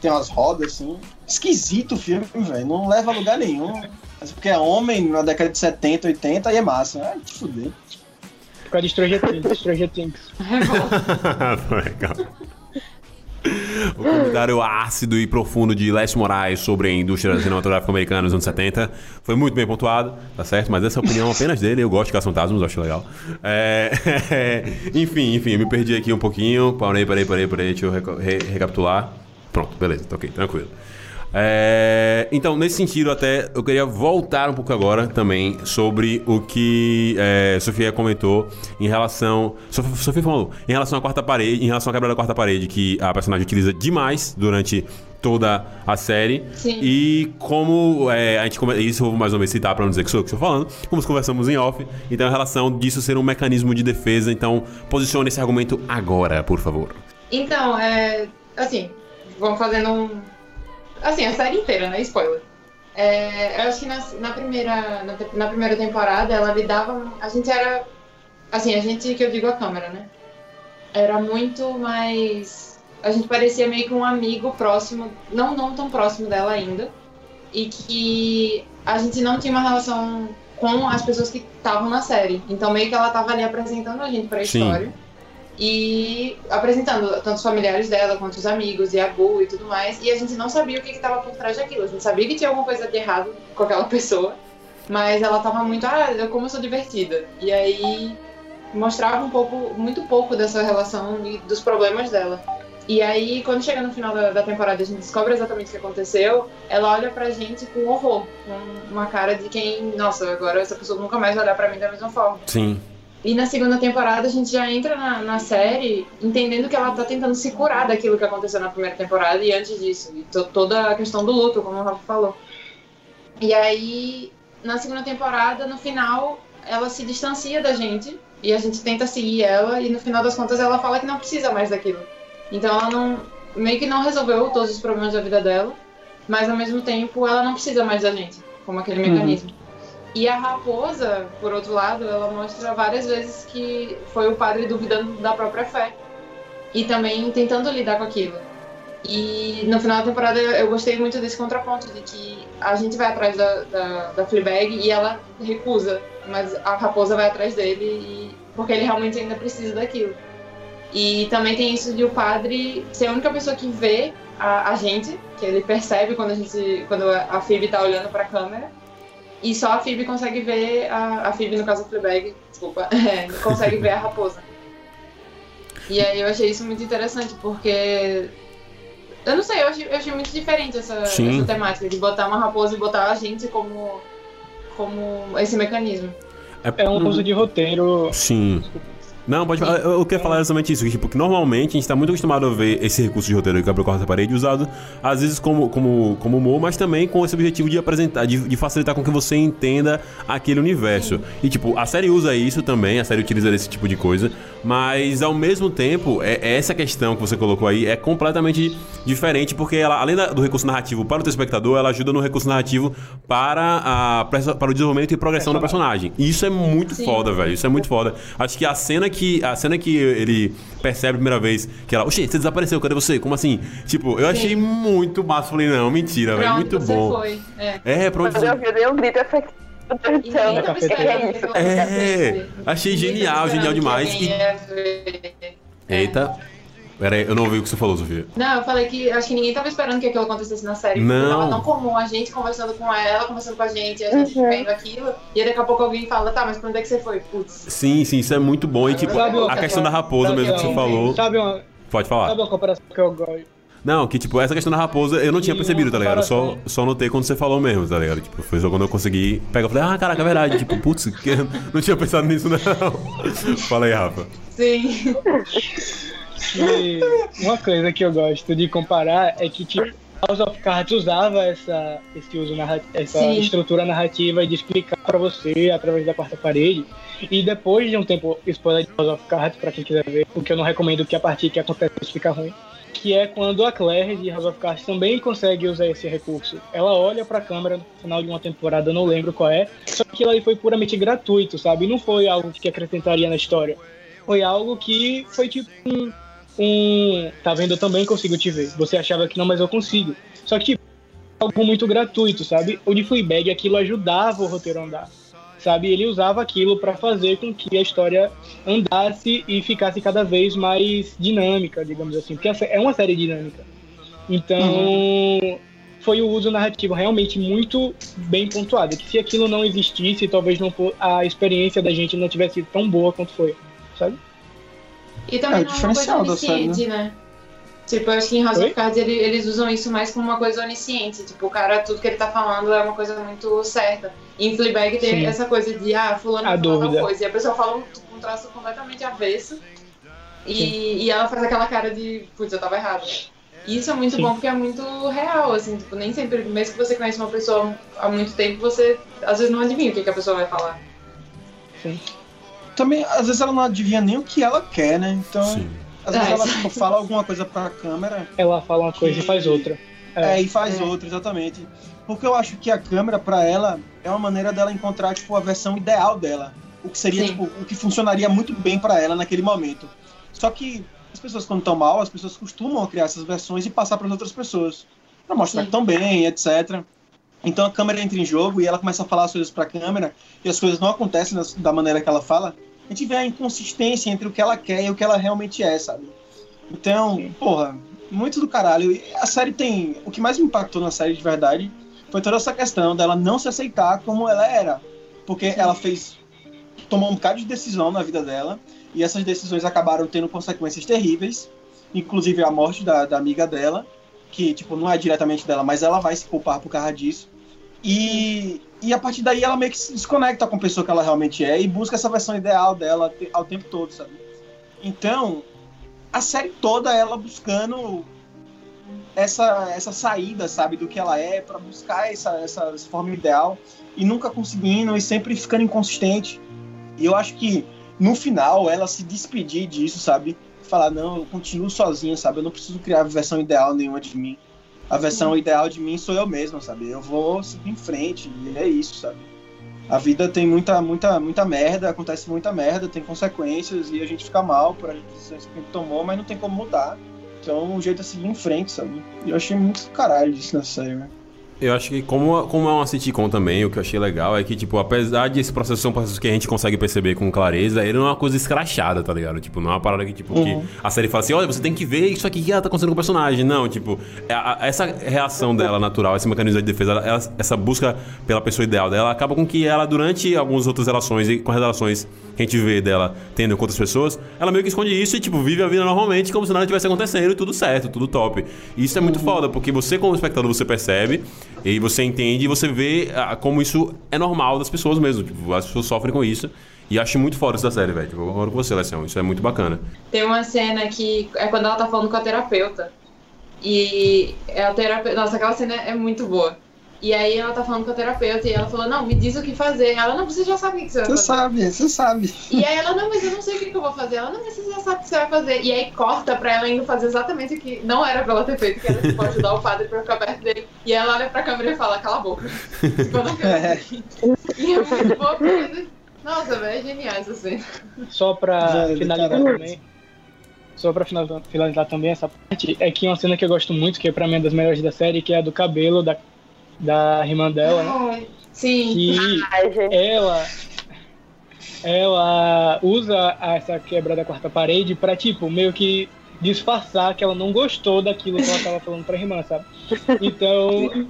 Tem umas rodas assim. Esquisito o filme, velho. Não leva a lugar nenhum. Mas porque é homem na década de 70, 80 e é massa. Ai, te fuder. Por causa de Stranger Things. Stranger Things. Legal. O comentário ácido e profundo de Leste Moraes sobre a indústria cinematográfica americana nos anos 70 foi muito bem pontuado, tá certo? Mas essa opinião apenas dele, eu gosto de Caça Fantasmas, eu acho legal. É, enfim, enfim, me perdi aqui um pouquinho. Parei, parei, parei, parei, deixa eu reco- re- recapitular. Pronto, beleza, tá ok, tranquilo. É, então, nesse sentido, até eu queria voltar um pouco agora também sobre o que é, Sofia comentou em relação. Sofia, Sofia falou, em relação à quarta parede, em relação à quebra da quarta parede, que a personagem utiliza demais durante toda a série. Sim. E como é, a gente isso eu vou mais uma vez citar para não dizer que sou eu que estou falando, como nós conversamos em off, então em relação disso ser um mecanismo de defesa, então posicione esse argumento agora, por favor. Então, é. Assim, vamos fazendo um. Assim, a série inteira, né? Spoiler. É, eu acho que na, na primeira, na, na primeira temporada ela lidava. A gente era. Assim, a gente, que eu digo a câmera, né? Era muito mais. A gente parecia meio que um amigo próximo, não, não tão próximo dela ainda. E que a gente não tinha uma relação com as pessoas que estavam na série. Então, meio que ela tava ali apresentando a gente pra Sim. história e apresentando tanto os familiares dela quanto os amigos e a Bu e tudo mais. E a gente não sabia o que estava por trás daquilo. A gente sabia que tinha alguma coisa de errado com aquela pessoa, mas ela tava muito, ah, como eu sou divertida. E aí mostrava um pouco, muito pouco dessa relação e dos problemas dela. E aí, quando chega no final da, da temporada a gente descobre exatamente o que aconteceu, ela olha pra gente com horror, com uma cara de quem, nossa, agora essa pessoa nunca mais vai olhar pra mim da mesma forma. Sim. E na segunda temporada a gente já entra na, na série entendendo que ela tá tentando se curar daquilo que aconteceu na primeira temporada e antes disso. E to- toda a questão do luto, como o Rafa falou. E aí, na segunda temporada, no final, ela se distancia da gente e a gente tenta seguir ela e no final das contas ela fala que não precisa mais daquilo. Então ela não meio que não resolveu todos os problemas da vida dela, mas ao mesmo tempo ela não precisa mais da gente, como aquele Uhum. E a raposa, por outro lado, ela mostra várias vezes que foi o padre duvidando da própria fé e também tentando lidar com aquilo. E no final da temporada eu gostei muito desse contraponto de que a gente vai atrás da, da, da Fleabag e ela recusa, mas a raposa vai atrás dele e, porque ele realmente ainda precisa daquilo. E também tem isso de o padre ser a única pessoa que vê a, a gente, que ele percebe quando a gente. quando a Phoebe tá olhando pra câmera. E só a Phoebe consegue ver. A, a Phoebe, no caso do Fleabag, desculpa, é, consegue ver a raposa. E aí eu achei isso muito interessante, porque. Eu não sei, eu achei, eu achei muito diferente essa, essa temática, de botar uma raposa e botar a gente como, como esse mecanismo. É um uso de roteiro. Sim. Não, pode falar. Eu queria falar exatamente isso. Tipo, que normalmente a gente tá muito acostumado a ver esse recurso de roteiro que abre o da parede usado, às vezes, como, como, como humor, mas também com esse objetivo de apresentar, de, de facilitar com que você entenda aquele universo. E, tipo, a série usa isso também, a série utiliza esse tipo de coisa, mas ao mesmo tempo, é, é essa questão que você colocou aí é completamente diferente, porque ela, além da- do recurso narrativo para o telespectador, ela ajuda no recurso narrativo para, a, para o desenvolvimento e progressão do personagem. E isso é muito Sim. foda, velho. Isso é muito foda. Acho que a cena que a cena que ele percebe a primeira vez que ela, oxe, você desapareceu, cadê você? Como assim? Tipo, eu achei muito massa. Falei, não, mentira, velho. Muito você bom. foi? É. É, pra onde eu vi, eu dei um grito, eu falei, meu Deus do E céu, ninguém o tava que esperando é É, achei genial, genial demais. ver. Eita. Pera aí, eu não ouvi o que você falou, Sofia. Não, eu falei que acho que ninguém tava esperando que aquilo acontecesse na série. Não. Tava tão comum a gente conversando com ela, conversando com a gente, a gente Uhum. vendo aquilo. E aí daqui a pouco alguém fala, tá, mas pra onde é que você foi? Putz. Sim, sim, isso é muito bom. E, tipo, Sabe a questão da raposa sabe mesmo que você falou. Sabe uma, Pode sabe falar. uma comparação que eu gosto? Não, que, tipo, essa questão da raposa eu não tinha E percebido, tá ligado? Eu só, só notei quando você falou mesmo, tá ligado? Tipo, foi só quando eu consegui pegar. Eu falei, ah, caraca, é verdade. Tipo, putz, que- não tinha pensado nisso, não. Fala aí, Rafa. Sim. E uma coisa que eu gosto de comparar é que tipo, House of Cards usava essa, esse uso narra- essa Sim. estrutura narrativa de explicar pra você através da quarta parede. E depois de um tempo, spoiler de House of Cards, pra quem quiser ver, o que eu não recomendo que a partir que acontece isso fica ruim. Que é quando a Claire de House of Cards também consegue usar esse recurso. Ela olha pra câmera no final de uma temporada, não lembro qual é, só que ali foi puramente gratuito, sabe? Não foi algo que acrescentaria na história. Foi algo que foi tipo um, um. Tá vendo? Eu também consigo te ver. Você achava que não, mas eu consigo. Só que, tipo, algo muito gratuito, sabe? O de Fleabag, aquilo ajudava o roteiro a andar. Sabe? Ele usava aquilo pra fazer com que a história andasse e ficasse cada vez mais dinâmica, digamos assim. Porque essa é uma série dinâmica. Então. Foi o uso narrativo realmente muito bem pontuado. Que se aquilo não existisse, talvez não a experiência da gente não tivesse sido tão boa quanto foi, sabe? E também É, não é uma diferencial coisa onisciente, né? Tipo, eu acho que em House Oi? of Cards ele- eles usam isso mais como uma coisa onisciente. Tipo, o cara, tudo que ele tá falando é uma coisa muito certa. E em Fleabag tem Sim. essa coisa de, ah, fulano A falou tal coisa. E a pessoa fala um, um traço completamente avesso. E, e ela faz aquela cara de, putz, eu tava errada. E isso é muito Sim. bom porque é muito real, assim, tipo, nem sempre, mesmo que você conheça uma pessoa há muito tempo, você às vezes não adivinha o que, que a pessoa vai falar. Também, às vezes ela não adivinha nem o que ela quer, né? Então, Sim. Às vezes É, ela tipo, fala alguma coisa pra câmera Ela fala uma coisa e faz outra. é, É. e faz É. outra, exatamente. Porque eu acho que a câmera, pra ela, é uma maneira dela encontrar, tipo, a versão ideal dela. O que seria, Sim. tipo, o que funcionaria muito bem pra ela naquele momento. Só que as pessoas, quando estão mal, as pessoas costumam criar essas versões e passar para outras pessoas. Pra mostrar Sim. que estão bem, etc. Então a câmera entra em jogo e ela começa a falar as coisas pra câmera e as coisas não acontecem da maneira que ela fala. A gente vê a inconsistência entre o que ela quer e o que ela realmente é, sabe? Então, Sim. porra, muito do caralho. A série tem. O que mais me impactou na série de verdade foi toda essa questão dela não se aceitar como ela era. Porque ela fez. tomou um bocado de decisão na vida dela. E essas decisões acabaram tendo consequências terríveis. Inclusive a morte da, da amiga dela. Que, tipo, não é diretamente dela, mas ela vai se culpar por causa disso. E, e a partir daí ela meio que se desconecta com a pessoa que ela realmente é e busca essa versão ideal dela ao tempo todo, sabe? Então, a série toda ela buscando essa, essa saída, sabe, do que ela é, pra buscar essa, essa, essa forma ideal e nunca conseguindo e sempre ficando inconsistente. E eu acho que no final ela se despedir disso, sabe? Falar, não, eu continuo sozinha, sabe? Eu não preciso criar a versão ideal nenhuma de mim. A versão ideal de mim sou eu mesma, sabe? Eu vou seguir em frente e é isso, sabe? A vida tem muita, muita, muita merda, acontece muita merda, tem consequências e a gente fica mal por as decisões que a gente tomou, mas não tem como mudar. Então o jeito é seguir em frente, sabe? E eu achei muito caralho disso na série, né? Eu acho que como, como é uma sitcom também, o que eu achei legal é que, tipo, apesar de esse processo ser um processo que a gente consegue perceber com clareza, ele não é uma coisa escrachada, tá ligado? Tipo, não é uma parada que, tipo, Uhum. que a série fala assim, olha, você tem que ver isso aqui que ela tá acontecendo com o personagem. Não, tipo, é a- a- essa reação dela natural, esse mecanismo de defesa, ela- essa busca pela pessoa ideal dela, acaba com que ela, durante algumas outras relações e com as relações que a gente vê dela tendo com outras pessoas, ela meio que esconde isso e, tipo, vive a vida normalmente como se nada tivesse acontecendo e tudo certo, tudo top. E isso é muito foda, porque você, como espectador, você percebe e você entende e você vê ah, como isso é normal das pessoas mesmo. Tipo, as pessoas sofrem com isso. E acho muito foda isso da série, velho. Tipo, eu concordo com você, Lecião. Isso é muito bacana. Tem uma cena que é quando ela tá falando com a terapeuta. E é a terapeuta. Nossa, aquela cena é muito boa. E aí ela tá falando com a terapeuta e ela falou, não, me diz o que fazer. Ela, não, você já sabe o que você vai Você fazer. sabe, você sabe. E aí ela, não, mas eu não sei o que, que eu vou fazer. Ela, não, mas você já sabe o que você vai fazer. E aí corta pra ela indo fazer exatamente o que não era pra ela ter feito, que era tipo, ajudar o padre pra ficar perto dele. E ela olha pra câmera e fala, cala a boca. tipo, eu não quero É. E é muito boa porque... Nossa, velho, é genial essa cena. Só pra finalizar caralho. também. Só pra finalizar, finalizar também essa parte, é que uma cena que eu gosto muito, que pra mim é das melhores da série, que é a do cabelo da, da irmã dela, né? Sim. Que Ai, gente. ela ela usa essa quebra da quarta parede pra, tipo, meio que disfarçar que ela não gostou daquilo que ela tava falando pra irmã, sabe? Então,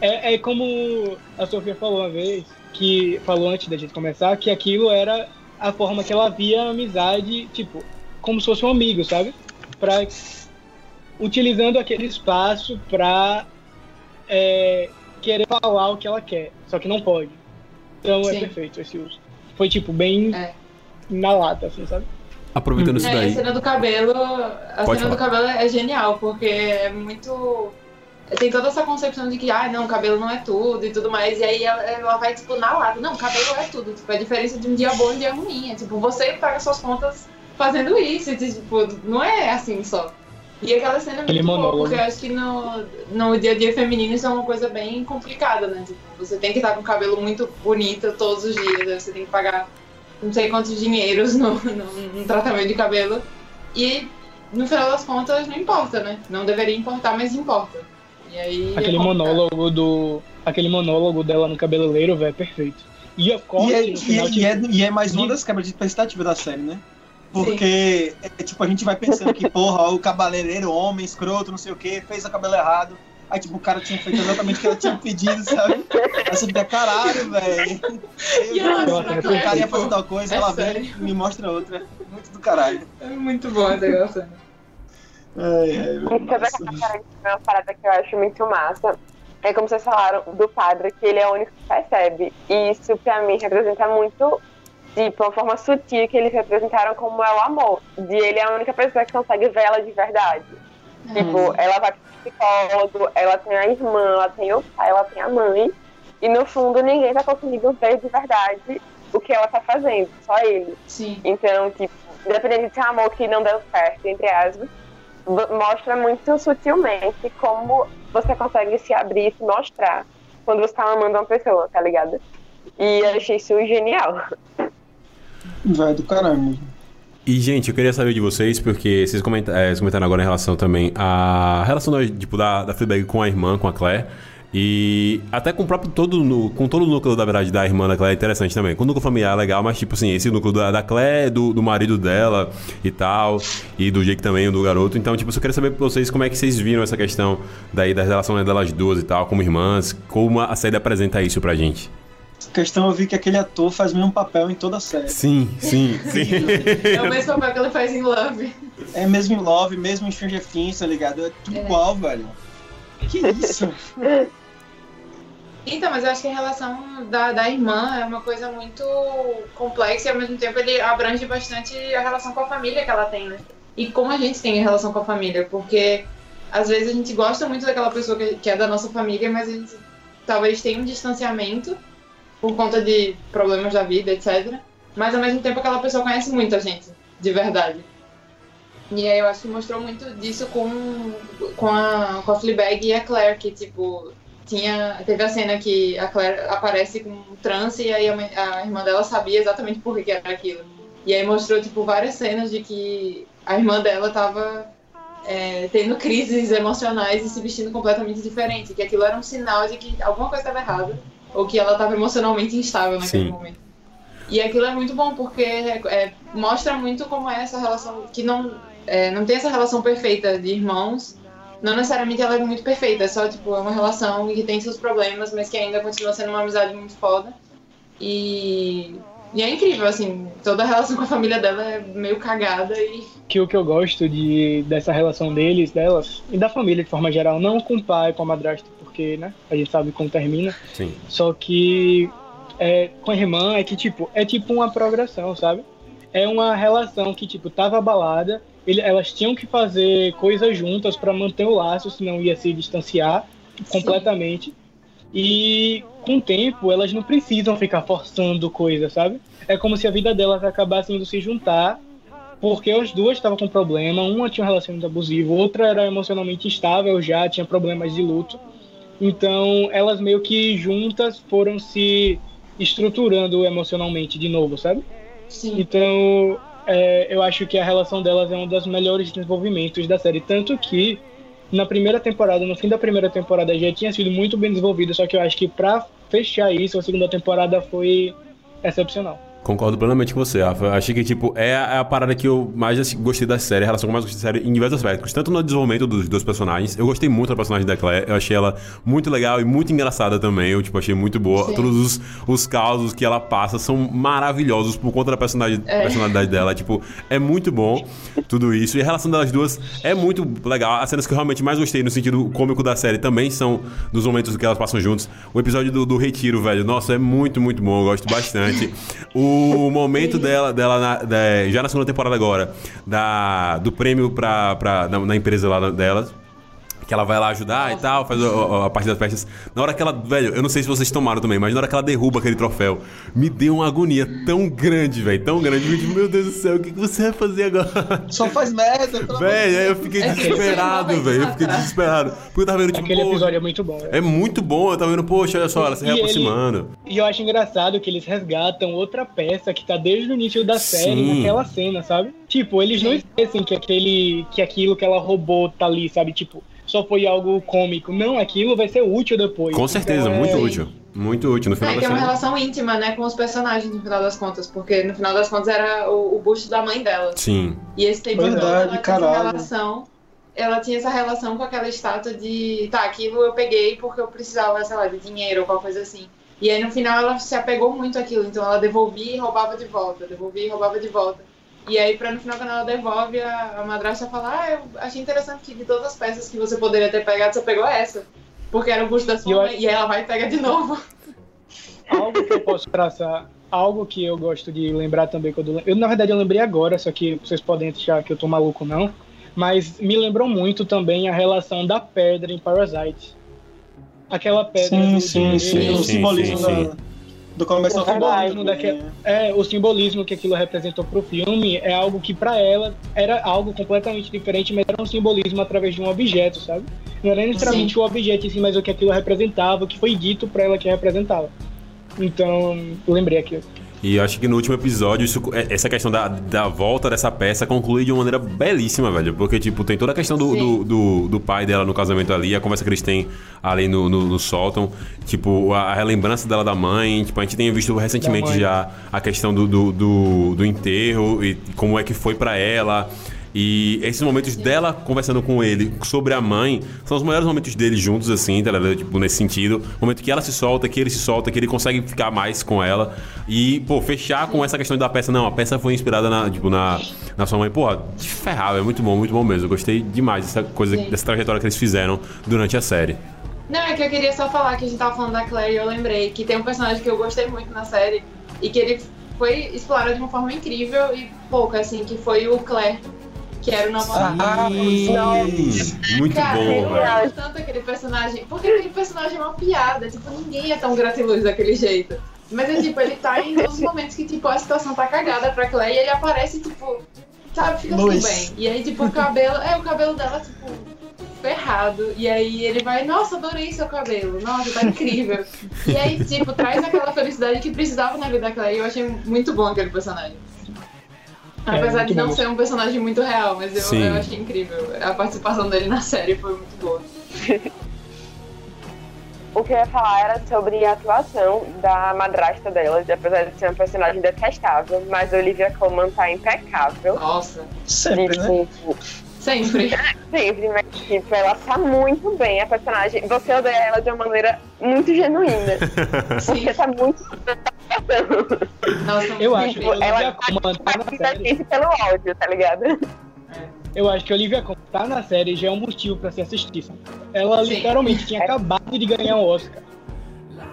é, é como a Sofia falou uma vez, que falou antes da gente começar, que aquilo era a forma que ela via a amizade, tipo, como se fosse um amigo, sabe? Pra, utilizando aquele espaço pra é, querer falar o que ela quer, só que não pode. Então é Sim. perfeito esse uso. Foi tipo bem É. na lata, assim, sabe? Aproveitando isso É, a daí. cena do cabelo, a Pode cena do falar. cabelo é genial, porque é muito. Tem toda essa concepção de que, ah, não, cabelo não é tudo e tudo mais. E aí ela, ela vai, tipo, na lata. Não, cabelo é tudo. Tipo, é a diferença de um dia bom e um dia ruim. É, tipo, você paga suas contas fazendo isso. E, tipo, não é assim só. E aquela cena é muito boa, monólogo. porque eu acho que no, no dia a dia feminino isso é uma coisa bem complicada, né? Tipo, você tem que estar com o cabelo muito bonito todos os dias, aí você tem que pagar não sei quantos dinheiros no, no, no tratamento de cabelo. E no final das contas não importa, né? Não deveria importar, mas importa. E aí. é Aquele complicado. monólogo do. Aquele monólogo dela no cabeleireiro, velho, é perfeito. E a corte E é, e, final, é, tipo, e, é, e é mais uma das quebras de expectativa da série, né? Porque, é, tipo, a gente vai pensando que, porra, o cabeleireiro, homem, escroto, não sei o quê, fez o cabelo errado. Aí, tipo, o cara tinha feito exatamente o que ela tinha pedido, sabe? Você fica, caralho, velho. É O cara ia perfeito. fazer tal coisa, É ela vem e me mostra outra. Muito do caralho. É muito bom essa gravação. Ai, ai, sobre nossa. essa parede, uma parada que eu acho muito massa. É como vocês falaram do padre, que ele é o único que percebe. E isso, pra mim, representa muito, tipo, uma forma sutil que eles representaram como é o amor. De ele é a única pessoa que consegue ver ela de verdade. Tipo, ela vai pro psicólogo, ela tem a irmã, ela tem o pai, ela tem a mãe. E no fundo, ninguém tá conseguindo ver de verdade o que ela tá fazendo, só ele. Sim. Então, tipo, independente de ser um amor que não deu certo, entre aspas, mostra muito sutilmente como você consegue se abrir e se mostrar quando você tá amando uma pessoa, tá ligado? E eu achei isso genial. Vai do caralho. E, gente, eu queria saber de vocês, porque vocês comenta- eh, vocês comentaram agora em relação também à relação da, tipo, da, da Fleabag com a irmã, com a Claire. E até com o próprio todo, nu- com todo o núcleo, da verdade, da irmã da Claire é interessante também. Com o núcleo familiar é legal, mas tipo assim, esse núcleo da, da Claire, do, do marido dela e tal, e do Jake também, do garoto. Então, tipo, eu queria saber pra vocês como é que vocês viram essa questão daí da relação delas duas e tal, como irmãs, como a série apresenta isso pra gente. Questão eu vi que aquele ator faz o mesmo papel em toda a série. Sim, sim, sim. É o mesmo papel que ele faz em Love. É mesmo em Love, mesmo em Stranger Things, tá ligado? É tudo É. igual, velho. Que isso? Então, mas eu acho que a relação da, da irmã é uma coisa muito complexa e ao mesmo tempo ele abrange bastante a relação com a família que ela tem, né? E como a gente tem a relação com a família, porque às vezes a gente gosta muito daquela pessoa que, que é da nossa família, mas a gente talvez tenha um distanciamento por conta de problemas da vida, etc. Mas ao mesmo tempo aquela pessoa conhece muito a gente, de verdade. E aí eu acho que mostrou muito disso com, com, a, com a Fleabag e a Claire, que tipo, tinha, teve a cena que a Claire aparece com um trance e aí a, a irmã dela sabia exatamente por que era aquilo. E aí mostrou, tipo, várias cenas de que a irmã dela tava é, tendo crises emocionais e se vestindo completamente diferente. Que aquilo era um sinal de que alguma coisa estava errada. Ou que ela estava emocionalmente instável naquele Sim. momento. E aquilo é muito bom, porque é, mostra muito como é essa relação. Que não, é, não tem essa relação perfeita de irmãos. Não necessariamente ela é muito perfeita, é só tipo, é uma relação que tem seus problemas, mas que ainda continua sendo uma amizade muito foda. E, e é incrível, assim, toda a relação com a família dela é meio cagada e Que o que eu gosto de, dessa relação deles, delas, e da família de forma geral, não com o pai, com a madrasta, porque, né, a gente sabe como termina, Sim. Só que é, com a irmã é que, tipo, é tipo uma progressão, sabe? É uma relação que, tipo, tava abalada, ele- elas tinham que fazer coisas juntas para manter o laço, senão ia se distanciar completamente. E com o tempo, elas não precisam ficar forçando coisas, sabe? É como se a vida delas acabasse indo se juntar, porque as duas estavam com problema, uma tinha um relacionamento abusivo, outra era emocionalmente instável já, tinha problemas de luto. Então, elas meio que juntas foram se estruturando emocionalmente de novo, sabe? sim. Então, é, eu acho que a relação delas é um dos melhores desenvolvimentos da série. Tanto que na primeira temporada, no fim da primeira temporada, já tinha sido muito bem desenvolvido, só que eu acho que pra fechar isso, a segunda temporada foi excepcional. Concordo plenamente com você, Rafa. Achei que, tipo, é a, é a parada que eu mais assim, gostei da série, a relação que eu mais gostei da série em diversos aspectos. Tanto no desenvolvimento dos dois personagens. Eu gostei muito da personagem da Claire. Eu achei ela muito legal e muito engraçada também. Eu, tipo, achei muito boa. Sim. Todos os, os causos que ela passa são maravilhosos por conta da personagem, É. personalidade dela. Tipo, é muito bom tudo isso. E a relação delas duas é muito legal. As cenas que eu realmente mais gostei no sentido cômico da série também são dos momentos que elas passam juntos. O episódio do, do Retiro, velho. Nossa, é muito, muito bom. Eu gosto bastante. O momento dela, dela na- da- já na segunda temporada agora, da, do prêmio pra, pra, na, na empresa lá dela. Que ela vai lá ajudar e tal, faz a, a- a parte das festas. Na hora que ela. Velho, eu não sei se vocês tomaram também, mas na hora que ela derruba aquele troféu, me deu uma agonia tão grande, velho. Tão grande. Eu digo, meu Deus do céu, o que, que você vai fazer agora? Só faz merda, Velho, aí eu fiquei É desesperado, velho. Eu fiquei desesperado. Porque eu tava vendo, tipo, Aquele episódio é muito bom. né? é muito bom. Eu tava vendo, poxa, olha só, ela se E ele- reaproximando. E eu acho engraçado que eles resgatam outra peça que tá desde o início da série Sim. naquela cena, sabe? Tipo, eles não esquecem que aquele que aquilo que ela roubou tá ali, sabe? Tipo, só foi algo cômico. Não, aquilo vai ser útil depois. Com certeza, Então, é- muito útil. Muito útil. No final É da que é uma relação íntima, né, com os personagens, no final das contas, porque no final das contas era o, o busto da mãe dela. Sim. E esse tempo todo Verdade, ela tinha relação. Ela tinha essa relação com aquela estátua de. Tá, aquilo eu peguei porque eu precisava, sei lá, de dinheiro ou qualquer coisa assim. E aí no final ela se apegou muito àquilo, então ela devolvia e roubava de volta, devolvia e roubava de volta. E aí, pra no final, quando ela devolve, a, a madrasta fala: Ah, eu achei interessante que de todas as peças que você poderia ter pegado, você pegou essa. Porque era o busto da E sua eu mãe. E ela vai e pega de novo. Algo que eu posso traçar, algo que eu gosto de lembrar também quando eu na verdade eu lembrei agora, só que vocês podem achar que eu tô maluco não, mas me lembrou muito também a relação da pedra em Parasite. Aquela pedra Sim, do sim, sim. O sim, simbolismo sim, sim. Do começo ao O simbolismo daquele- É, o simbolismo que aquilo representou pro filme é algo que pra ela era algo completamente diferente, mas era um simbolismo através de um objeto, sabe? Não era necessariamente o objeto em si, mas o que aquilo representava, o que foi dito pra ela que representava. Então, lembrei aqui. E acho que no último episódio, isso- é- essa questão da, da volta dessa peça conclui de uma maneira belíssima, velho. Porque, tipo, tem toda a questão do, do, do, do pai dela no casamento ali, a conversa que eles têm ali no, no, no sótão. Tipo, a, a relembrança dela da mãe. Tipo, a gente tem visto recentemente já a questão do, do, do, do enterro e como é que foi pra ela. E esses momentos dela conversando com ele sobre a mãe são os melhores momentos deles juntos, assim, tá ligado? Tipo, nesse sentido. O momento que ela se solta, que ele se solta, que ele consegue ficar mais com ela. E, pô, fechar com essa questão da peça. Não, a peça foi inspirada na, tipo, na, na sua mãe. Porra, de ferrar, é muito bom, muito bom mesmo. Eu gostei demais dessa coisa, Sim. dessa trajetória que eles fizeram durante a série. Não, é que eu queria só falar que a gente tava falando da Claire e eu lembrei que tem um personagem que eu gostei muito na série e que ele foi explorado de uma forma incrível e pouca, assim, que foi o Claire, que era o namorado. Ah, Muito Cara, bom, eu velho. tanto aquele personagem, porque aquele personagem é uma piada, tipo, ninguém é tão gratiluz daquele jeito. Mas é tipo, ele tá em todos os momentos que, tipo, a situação tá cagada pra Claire e ele aparece, tipo, sabe, fica tudo bem. E aí, tipo, o cabelo, é, o cabelo dela, tipo, ferrado. E aí ele vai, nossa, adorei seu cabelo, nossa, tá incrível. e aí, tipo, traz aquela felicidade que precisava na vida da Claire e eu achei muito bom aquele personagem. Apesar muito de não bom. ser um personagem muito real, mas eu, eu achei incrível. A participação dele na série foi muito boa. O que eu ia falar era sobre a atuação da madrasta dela, apesar de ser uma personagem detestável, mas Olivia Colman tá impecável. Nossa, Sempre, né? Sempre. sempre, mas tipo, ela tá muito bem, a personagem. Você odeia ela de uma maneira muito genuína. Sim. Porque tá muito. Nossa, Eu acho que Tipo, Olivia ela tá a série. gente pelo ódio, tá ligado? Eu acho que Olivia Colman tá na série já é um motivo pra se assistir. sabe? Ela Sim. literalmente tinha acabado de ganhar um Oscar.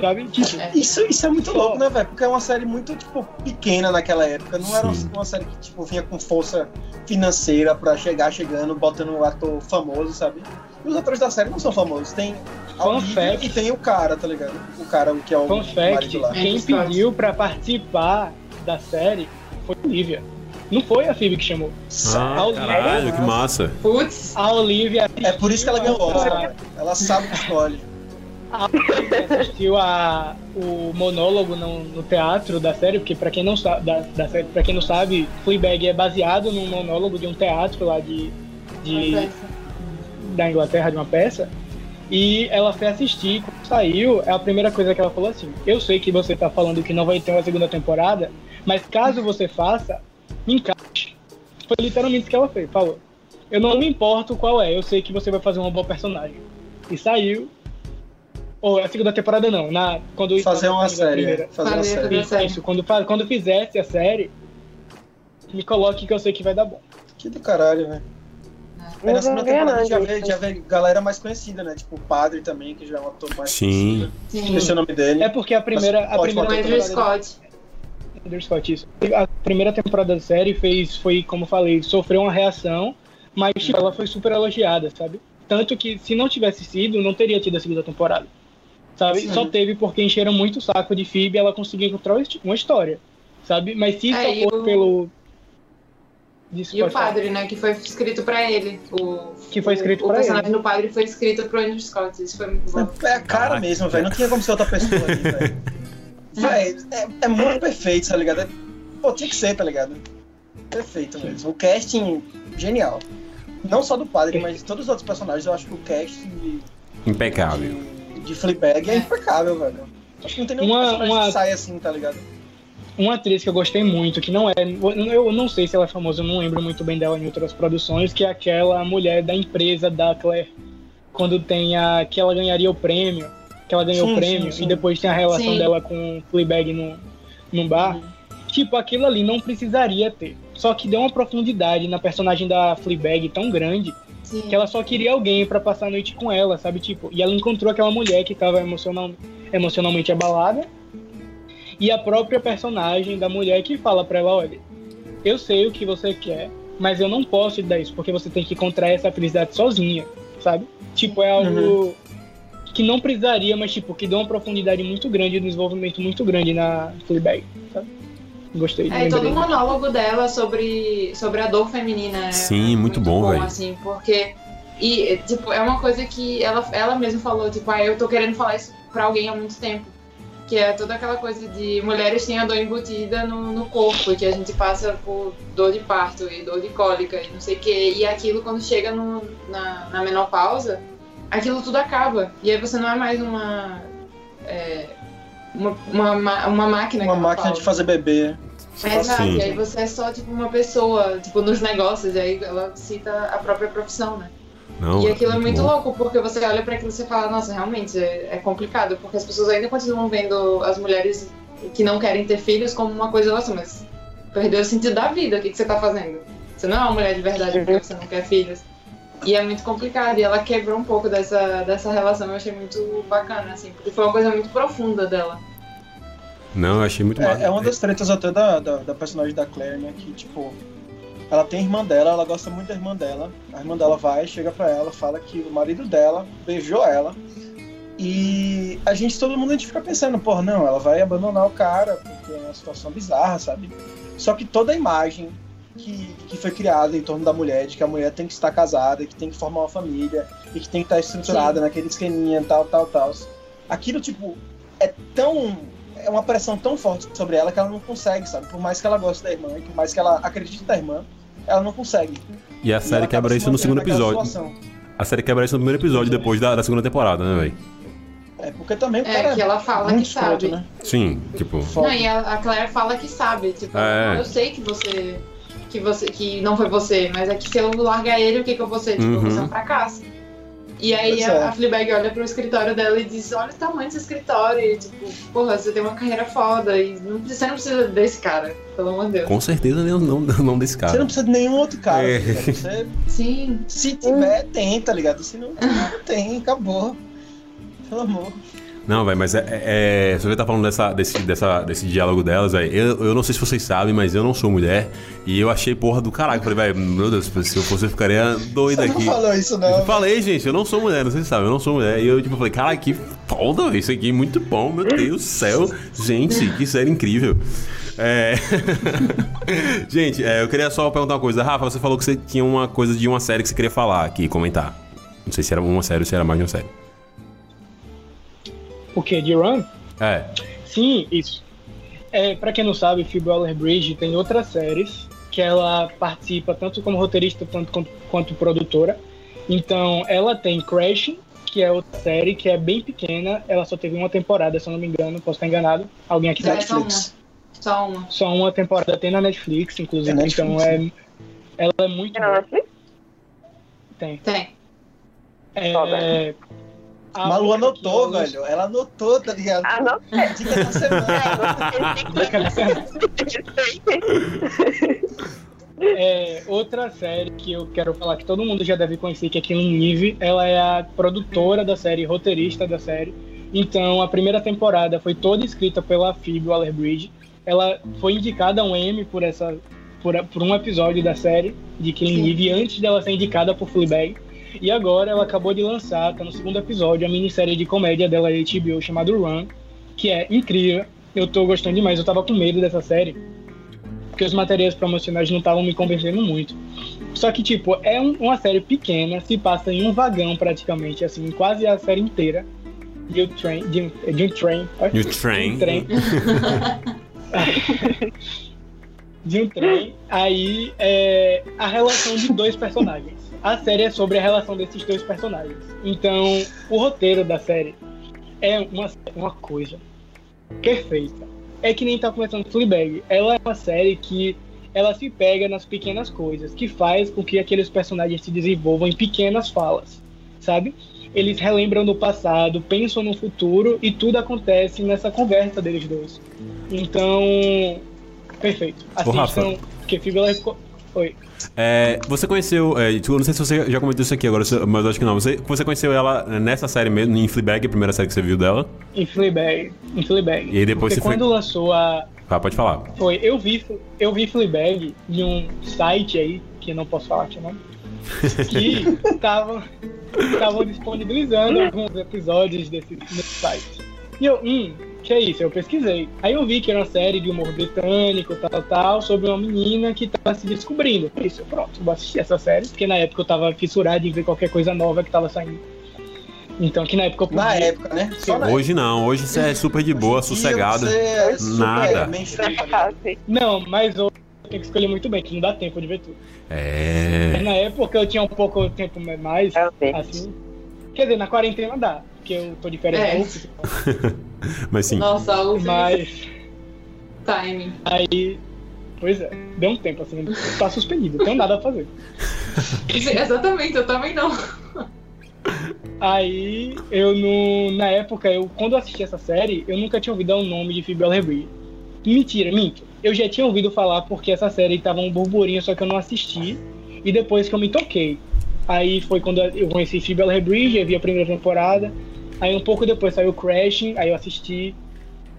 Sabe? Tipo, É. Isso, isso é muito louco, né, velho? Porque é uma série muito, tipo, pequena naquela época. Não era Sim. uma série que, tipo, vinha com força financeira pra chegar chegando, botando um ator famoso, sabe? E os atores da série não são famosos. Tem a Olivia e tem o cara, tá ligado? O cara que é o fun fact, marido lá. quem Scott. pediu pra participar da série foi a Olivia. Não foi a Phoebe que chamou. Ah, caralho, que massa. Putz, A Olivia É por isso que ela ganhou o Oscar. a. Ela sabe o que escolhe. A assistiu a, o monólogo no, no teatro da série, porque pra quem não sabe, da, da série, quem não sabe, Fleabag é baseado num monólogo de um teatro lá de, de da Inglaterra de uma peça. E ela foi assistir, quando saiu, a primeira coisa que ela falou assim: Eu sei que você tá falando que não vai ter uma segunda temporada, mas caso você faça, me encaixe. Foi literalmente isso que ela fez, falou. Eu não me importo qual é, eu sei que você vai fazer uma boa personagem. E saiu. Ou a segunda temporada não, na, quando Fazer uma série. primeira. é. Fazer uma série. Isso, isso. Quando, quando fizesse a série, me coloque que eu sei que vai dar bom. Que do caralho, velho. Aí na Não segunda vi temporada já vê, já vê galera mais conhecida, né? Tipo o padre também, que já é um ator mais Sim. conhecido. sim. Esqueci o nome dele. É porque a primeira, a primeira. O Andrew temporada Scott. Andrew Scott, isso. A primeira temporada da série fez, foi, como eu falei, sofreu uma reação, mas tipo, ela foi super elogiada, sabe? Tanto que se não tivesse sido, não teria tido a segunda temporada. Sabe? Sim. Só teve porque encheram muito o saco de Phoebe e ela conseguiu encontrar uma história, sabe? Mas se É, só e for o- pelo... Isso, E o pode falar. padre, né? Que foi escrito pra ele. O, Que foi escrito o, pra O personagem ele. do padre foi escrito pro Andrew Scott. Isso foi muito bom. É a cara Caraca. mesmo, velho. Não tinha como ser outra pessoa ali, velho. Véi, é, é muito perfeito, tá ligado? É- Pô, tinha que ser, tá ligado? Perfeito mesmo. O casting, genial. Não só do padre, mas de todos os outros personagens. Eu acho que o casting Impecável. de, de Fleabag é impecável, velho. Acho que não tem nenhum Uma- uma- que sai assim, tá ligado? Uma atriz que eu gostei muito, que não é. Eu não sei se ela é famosa, eu não lembro muito bem dela em outras produções, que é aquela mulher da empresa da Claire. Quando tem a. que ela ganharia o prêmio. Que ela ganhou Sim, o prêmio sim, sim. e depois tem a relação Sim. dela com o Fleabag no, num bar. Tipo, aquilo ali não precisaria ter. Só que deu uma profundidade na personagem da Fleabag tão grande Sim. que ela só queria alguém pra passar a noite com ela, sabe? Tipo, e ela encontrou aquela mulher que tava emocional, emocionalmente abalada. E a própria personagem da mulher que fala pra ela, olha, eu sei o que você quer, mas eu não posso te dar isso, porque você tem que encontrar essa felicidade sozinha, sabe? Tipo, é algo que não precisaria, mas tipo, que deu uma profundidade muito grande, um desenvolvimento muito grande na Fleabag, sabe? Gostei. É, e todo o monólogo dela sobre, sobre a dor feminina. é- Sim, é muito bom, velho. assim, porque. E, tipo, é uma coisa que ela, ela mesma falou, tipo, ah, eu tô querendo falar isso pra alguém há muito tempo. Que é toda aquela coisa de mulheres têm a dor embutida no, no corpo, que a gente passa por dor de parto e dor de cólica e não sei o quê. E aquilo, quando chega no, na, na menopausa, aquilo tudo acaba. E aí você não é mais uma. é, uma, uma, ma- uma máquina Uma máquina fala. de fazer bebê. É, Exato, Sim. e aí você é só tipo uma pessoa, tipo, nos negócios, e aí ela cita a própria profissão, né? Não, e aquilo é muito bom. louco, porque você olha pra aquilo e você fala, nossa, realmente é, é complicado, porque as pessoas ainda continuam vendo as mulheres que não querem ter filhos como uma coisa, nossa, mas perdeu o sentido da vida, o que, que você tá fazendo? Você não é uma mulher de verdade porque você não quer filhos. E é muito complicado, e ela quebrou um pouco dessa, dessa relação, eu achei muito bacana, assim, porque foi uma coisa muito profunda dela. Não, eu achei muito massa. É, é uma das tretas até da, da, da personagem da Claire, né? Que, tipo, ela tem a irmã dela, ela gosta muito da irmã dela. A irmã dela vai, chega pra ela, fala que o marido dela beijou ela. E a gente, todo mundo, a gente fica pensando, porra, não, ela vai abandonar o cara, porque é uma situação bizarra, sabe? Só que toda a imagem que, que foi criada em torno da mulher, de que a mulher tem que estar casada, que tem que formar uma família, e que tem que estar estruturada naquele esqueminha, tal, tal, tal. Aquilo, tipo, é tão é uma pressão tão forte sobre ela que ela não consegue, sabe? Por mais que ela goste da irmã e por mais que ela acredite na irmã, ela não consegue. E a E série acaba quebra isso no segundo episódio. situação. A série quebra isso no primeiro episódio, depois da, da segunda temporada, né, velho? É porque também o cara É, que ela fala que sabe. escroto, né? Sim, tipo. Não, e a, a Claire fala que sabe, tipo, É. eu sei que você. Que você. que não foi você, mas é que se eu largar ele, o que, que eu vou ser? Tipo, Uhum. você é um fracasso. E aí a, é. a Fleabag olha pro escritório dela e diz, olha o tamanho desse escritório, e tipo, porra, você tem uma carreira foda e não, precisa- você não precisa desse cara, pelo amor de Deus. Com certeza não, não, não desse Você cara. não precisa de nenhum outro cara. É. tá? Você, Sim. se tiver, tem, tá ligado? Se não, não tem, acabou. Pelo amor. Não, velho, mas é, é, é. Você tá falando dessa, desse, dessa, desse diálogo delas, velho, eu, eu não sei se vocês sabem, mas eu não sou mulher. E eu achei porra do caralho. Falei, velho, meu Deus, se eu fosse, eu ficaria doido Você não aqui. falou isso, Eu não. falei, gente, eu não sou mulher, não sei se sabe, eu não sou mulher. E eu, tipo, falei, cara, que foda, velho, isso aqui é muito bom, meu Deus do céu. Gente, que série incrível. É... gente, é, eu queria só perguntar uma coisa. Rafa, você falou que você tinha uma coisa de uma série que você queria falar aqui, comentar. Não sei se era uma série ou se era mais de uma série. O que? De Run? É. Sim, isso. É, pra quem não sabe, Phoebe Waller-Bridge tem outras séries que ela participa tanto como roteirista tanto quanto, quanto produtora. Então, ela tem Crashing, que é outra série que é bem pequena. Ela só teve uma temporada, se eu não me engano. Posso estar enganado. Alguém aqui É, sabe? só uma. Netflix. Só uma. Só uma temporada tem na Netflix, inclusive. Tem Netflix, então, é, ela é muito Tem na. Netflix? Tem. Tem. É, a Malu anotou, que velho. Ela anotou, tá ligado? Não Dica da semana. É, outra série que eu quero falar que todo mundo já deve conhecer, que é Killing Eve, ela é a produtora da série, roteirista da série. Então, a primeira temporada foi toda escrita pela Phoebe Waller-Bridge. Ela foi indicada a um Emmy por essa por, por um episódio da série de Killing Sim. Eve antes dela ser indicada por Fleabag. E agora ela acabou de lançar, tá no segundo episódio, a minissérie de comédia dela da HBO chamada Run, que é incrível. Eu tô gostando demais, eu tava com medo dessa série porque os materiais promocionais não estavam me convencendo muito. Só que, tipo, é um- uma série pequena, se passa em um vagão praticamente, assim, quase a série inteira. De um trem. De um, de um trem. olha, You train. de um trem. de um trem. Aí é a relação de dois personagens. A série é sobre a relação desses dois personagens. Então, o roteiro da série é uma, uma coisa perfeita. É que nem tá começando Fleabag. Ela é uma série que ela se pega nas pequenas coisas, que faz com que aqueles personagens se desenvolvam em pequenas falas, sabe? Eles relembram do passado, pensam no futuro e tudo acontece nessa conversa deles dois. Então, perfeito. Assistam, porque ficou... Oi. É, você conheceu. É, eu não sei se você já comentou isso aqui agora, mas eu acho que não. Você, você conheceu ela nessa série mesmo, em Fleabag, a primeira série que você viu dela? Em Fleabag. Em Fleabag. E aí depois Porque você foi- quando lançou a, Ah, pode falar. Foi, eu vi, eu vi Fleabag em um site aí, que eu não posso falar aqui o nome, que estavam estavam disponibilizando alguns episódios desse, desse site. E eu, hum, é isso? Eu pesquisei. Aí eu vi que era uma série de humor britânico, tal, tal, sobre uma menina que tava se descobrindo. Isso, pronto, vou assistir essa série, porque na época eu tava fissurado em ver qualquer coisa nova que tava saindo. Então, que na época eu podia. Na época, né? Só na Hoje não, hoje você é super de boa, época. sossegado. Você é super Nada. tá. Não, mas eu tenho que escolher muito bem, que não dá tempo de ver tudo. Mas É. na época eu tinha um pouco tempo mais, assim. Quer dizer, na quarentena dá, porque eu tô de férias É. loucas, Mas sim. Nossa, o mas timing. aí. Pois é, deu um tempo assim, tá suspendido, não tem nada a fazer. Exatamente, eu também não. Aí eu no, na época, eu, quando eu assisti essa série, eu nunca tinha ouvido o nome de Phoebe Waller-Bridge. Mentira, minto. Eu já tinha ouvido falar porque essa série tava um burburinho, só que eu não assisti. E depois que eu me toquei. Aí foi quando eu conheci Phoebe Waller-Bridge, eu vi a primeira temporada. Aí um pouco depois saiu Crashing, aí eu assisti.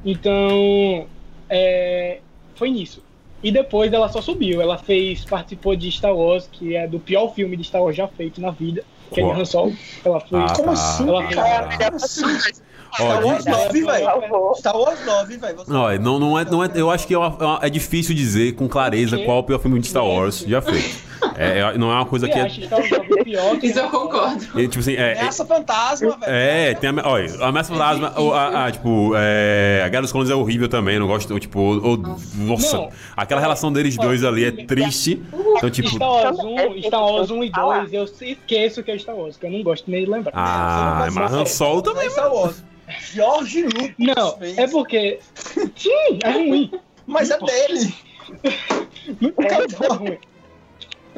Então, é, foi nisso. E depois ela só subiu. Ela fez, participou de Star Wars, que é do pior filme de Star Wars já feito na vida, que é Qual? de Han Solo. Ela foi. Ah, Como tá. assim, Ela- Qual é Ah. Star Wars verdade. 9, velho. Star Wars 9, velho. Você- Não, é, não, não é, não é, eu acho que é, uma- é difícil dizer com clareza qual é o pior filme de Star Wars já feito. É, é- não é uma coisa que é. tá um Isso eu concordo. é, tipo assim, é, é- Ameaça fantasma, velho. É, tem a. Olha, a Ameaça Fantasma, o- a, a, tipo, é, a Guerra dos Clones é horrível também, não gosto, tipo, o- nossa, Não. aquela relação deles dois ali é triste. Então, tipo, Star Wars Também. 1, Star Wars 1 e Ah lá. 2, eu esqueço que é Star Wars, que eu não gosto nem de lembrar. ah, mas Han Solo também. é Star Wars. George Lucas Não, fez. é porque. Sim, é ruim. Mas é dele. É ruim.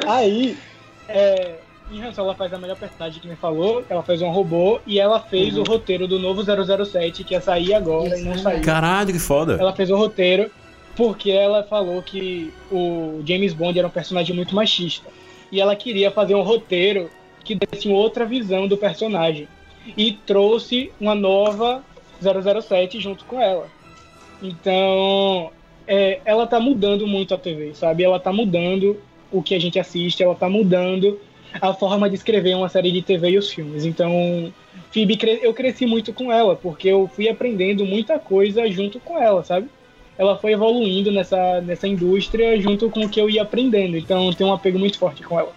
Aí, é, em Han Solo ela faz a melhor personagem que me falou, ela fez um robô e ela fez Uhum. o roteiro do novo 007 que ia sair agora e não Isso, saiu. Caralho, que foda. Ela fez o roteiro porque ela falou que o James Bond era um personagem muito machista. E ela queria fazer um roteiro que desse uma outra visão do personagem. E trouxe uma nova 007 junto com ela. Então, é, ela tá mudando muito a TV, sabe? Ela tá mudando o que a gente assiste, ela tá mudando a forma de escrever uma série de TV e os filmes. Então, Phoebe, eu cresci muito com ela, porque eu fui aprendendo muita coisa junto com ela, sabe? Ela foi evoluindo nessa, nessa indústria junto com o que eu ia aprendendo. Então, eu tenho um apego muito forte com ela.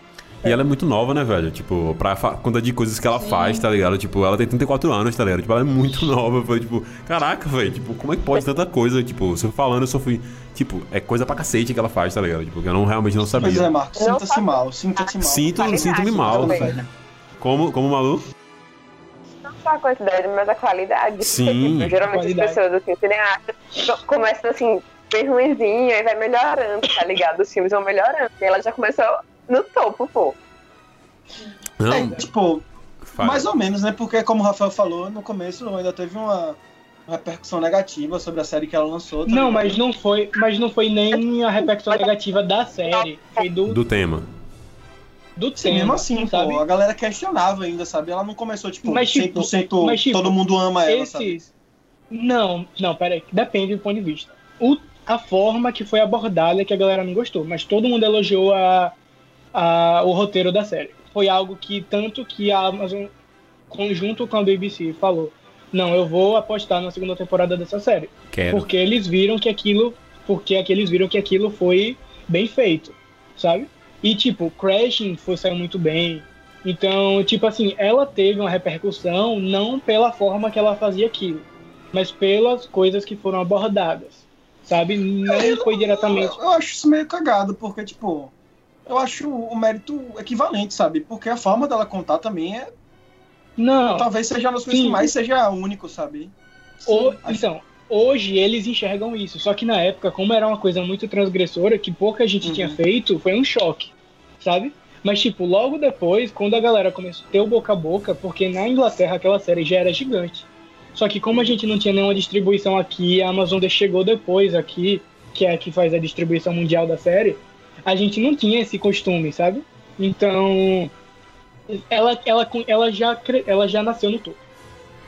E ela é muito nova, né, velho? Tipo, pra conta de coisas que ela faz, tá ligado? Tipo, ela tem 34 anos, tá ligado? Tipo, ela é muito nova. Foi tipo, caraca, velho, tipo, como é que pode tanta coisa? Tipo, você falando, eu só fui. Tipo, é coisa pra cacete que ela faz, tá ligado? Tipo, que eu não, realmente não Pois é, sabia. Marcos, sinta-se mal, sinta-se mal. Sinto, Qualidade, sinto-me mal. também. velho. Como, como Malu? Não só a quantidade, mas a qualidade. Sim. Porque, tipo, geralmente Qualidade. as pessoas, assim, cineastas, começam assim, bem ruimzinho, aí vai melhorando, tá ligado? Os filmes vão melhorando. E ela já começou no topo, pô. Não, É, tipo, fala. mais ou menos, né? Porque, como o Rafael falou, no começo ainda teve uma repercussão negativa sobre a série que ela lançou. tá Não, mas não foi, mas não foi nem a repercussão negativa da série, foi do, Do tema. do Sim, tema, mesmo assim, sabe? pô, a galera questionava ainda, sabe? Ela não começou, tipo, Mas, tipo, 100% mas, tipo, todo mundo ama ela, sabe? Não, não, peraí. Depende do ponto de vista. O, a forma que foi abordada é que a galera não gostou, mas todo mundo elogiou a, a, o roteiro da série. Foi algo que, tanto que a Amazon, conjunto com a BBC, falou: não, eu vou apostar na segunda temporada dessa série. Quero. Porque eles viram que aquilo. Porque aqueles viram que aquilo foi bem feito, sabe? E tipo, Crashing foi saiu muito bem. Então, tipo assim, ela teve uma repercussão não pela forma que ela fazia aquilo, mas pelas coisas que foram abordadas, sabe? Não foi diretamente. Eu, eu acho isso meio cagado, porque, tipo, eu acho o mérito equivalente, sabe? Porque a forma dela contar também é. Não. Talvez seja uma das coisas Sim. que mais seja único, sabe? Sim, acho- então, hoje eles enxergam isso. Só que na época, como era uma coisa muito transgressora, que pouca gente Uhum. tinha feito, foi um choque, sabe? Mas, tipo, logo depois, quando a galera começou a ter o boca a boca, porque na Inglaterra aquela série já era gigante. Só que como a gente não tinha nenhuma distribuição aqui, a Amazon chegou depois aqui, que é a que faz a distribuição mundial da série, a gente não tinha esse costume, sabe? Então, ela, ela, ela, já, ela já nasceu no topo.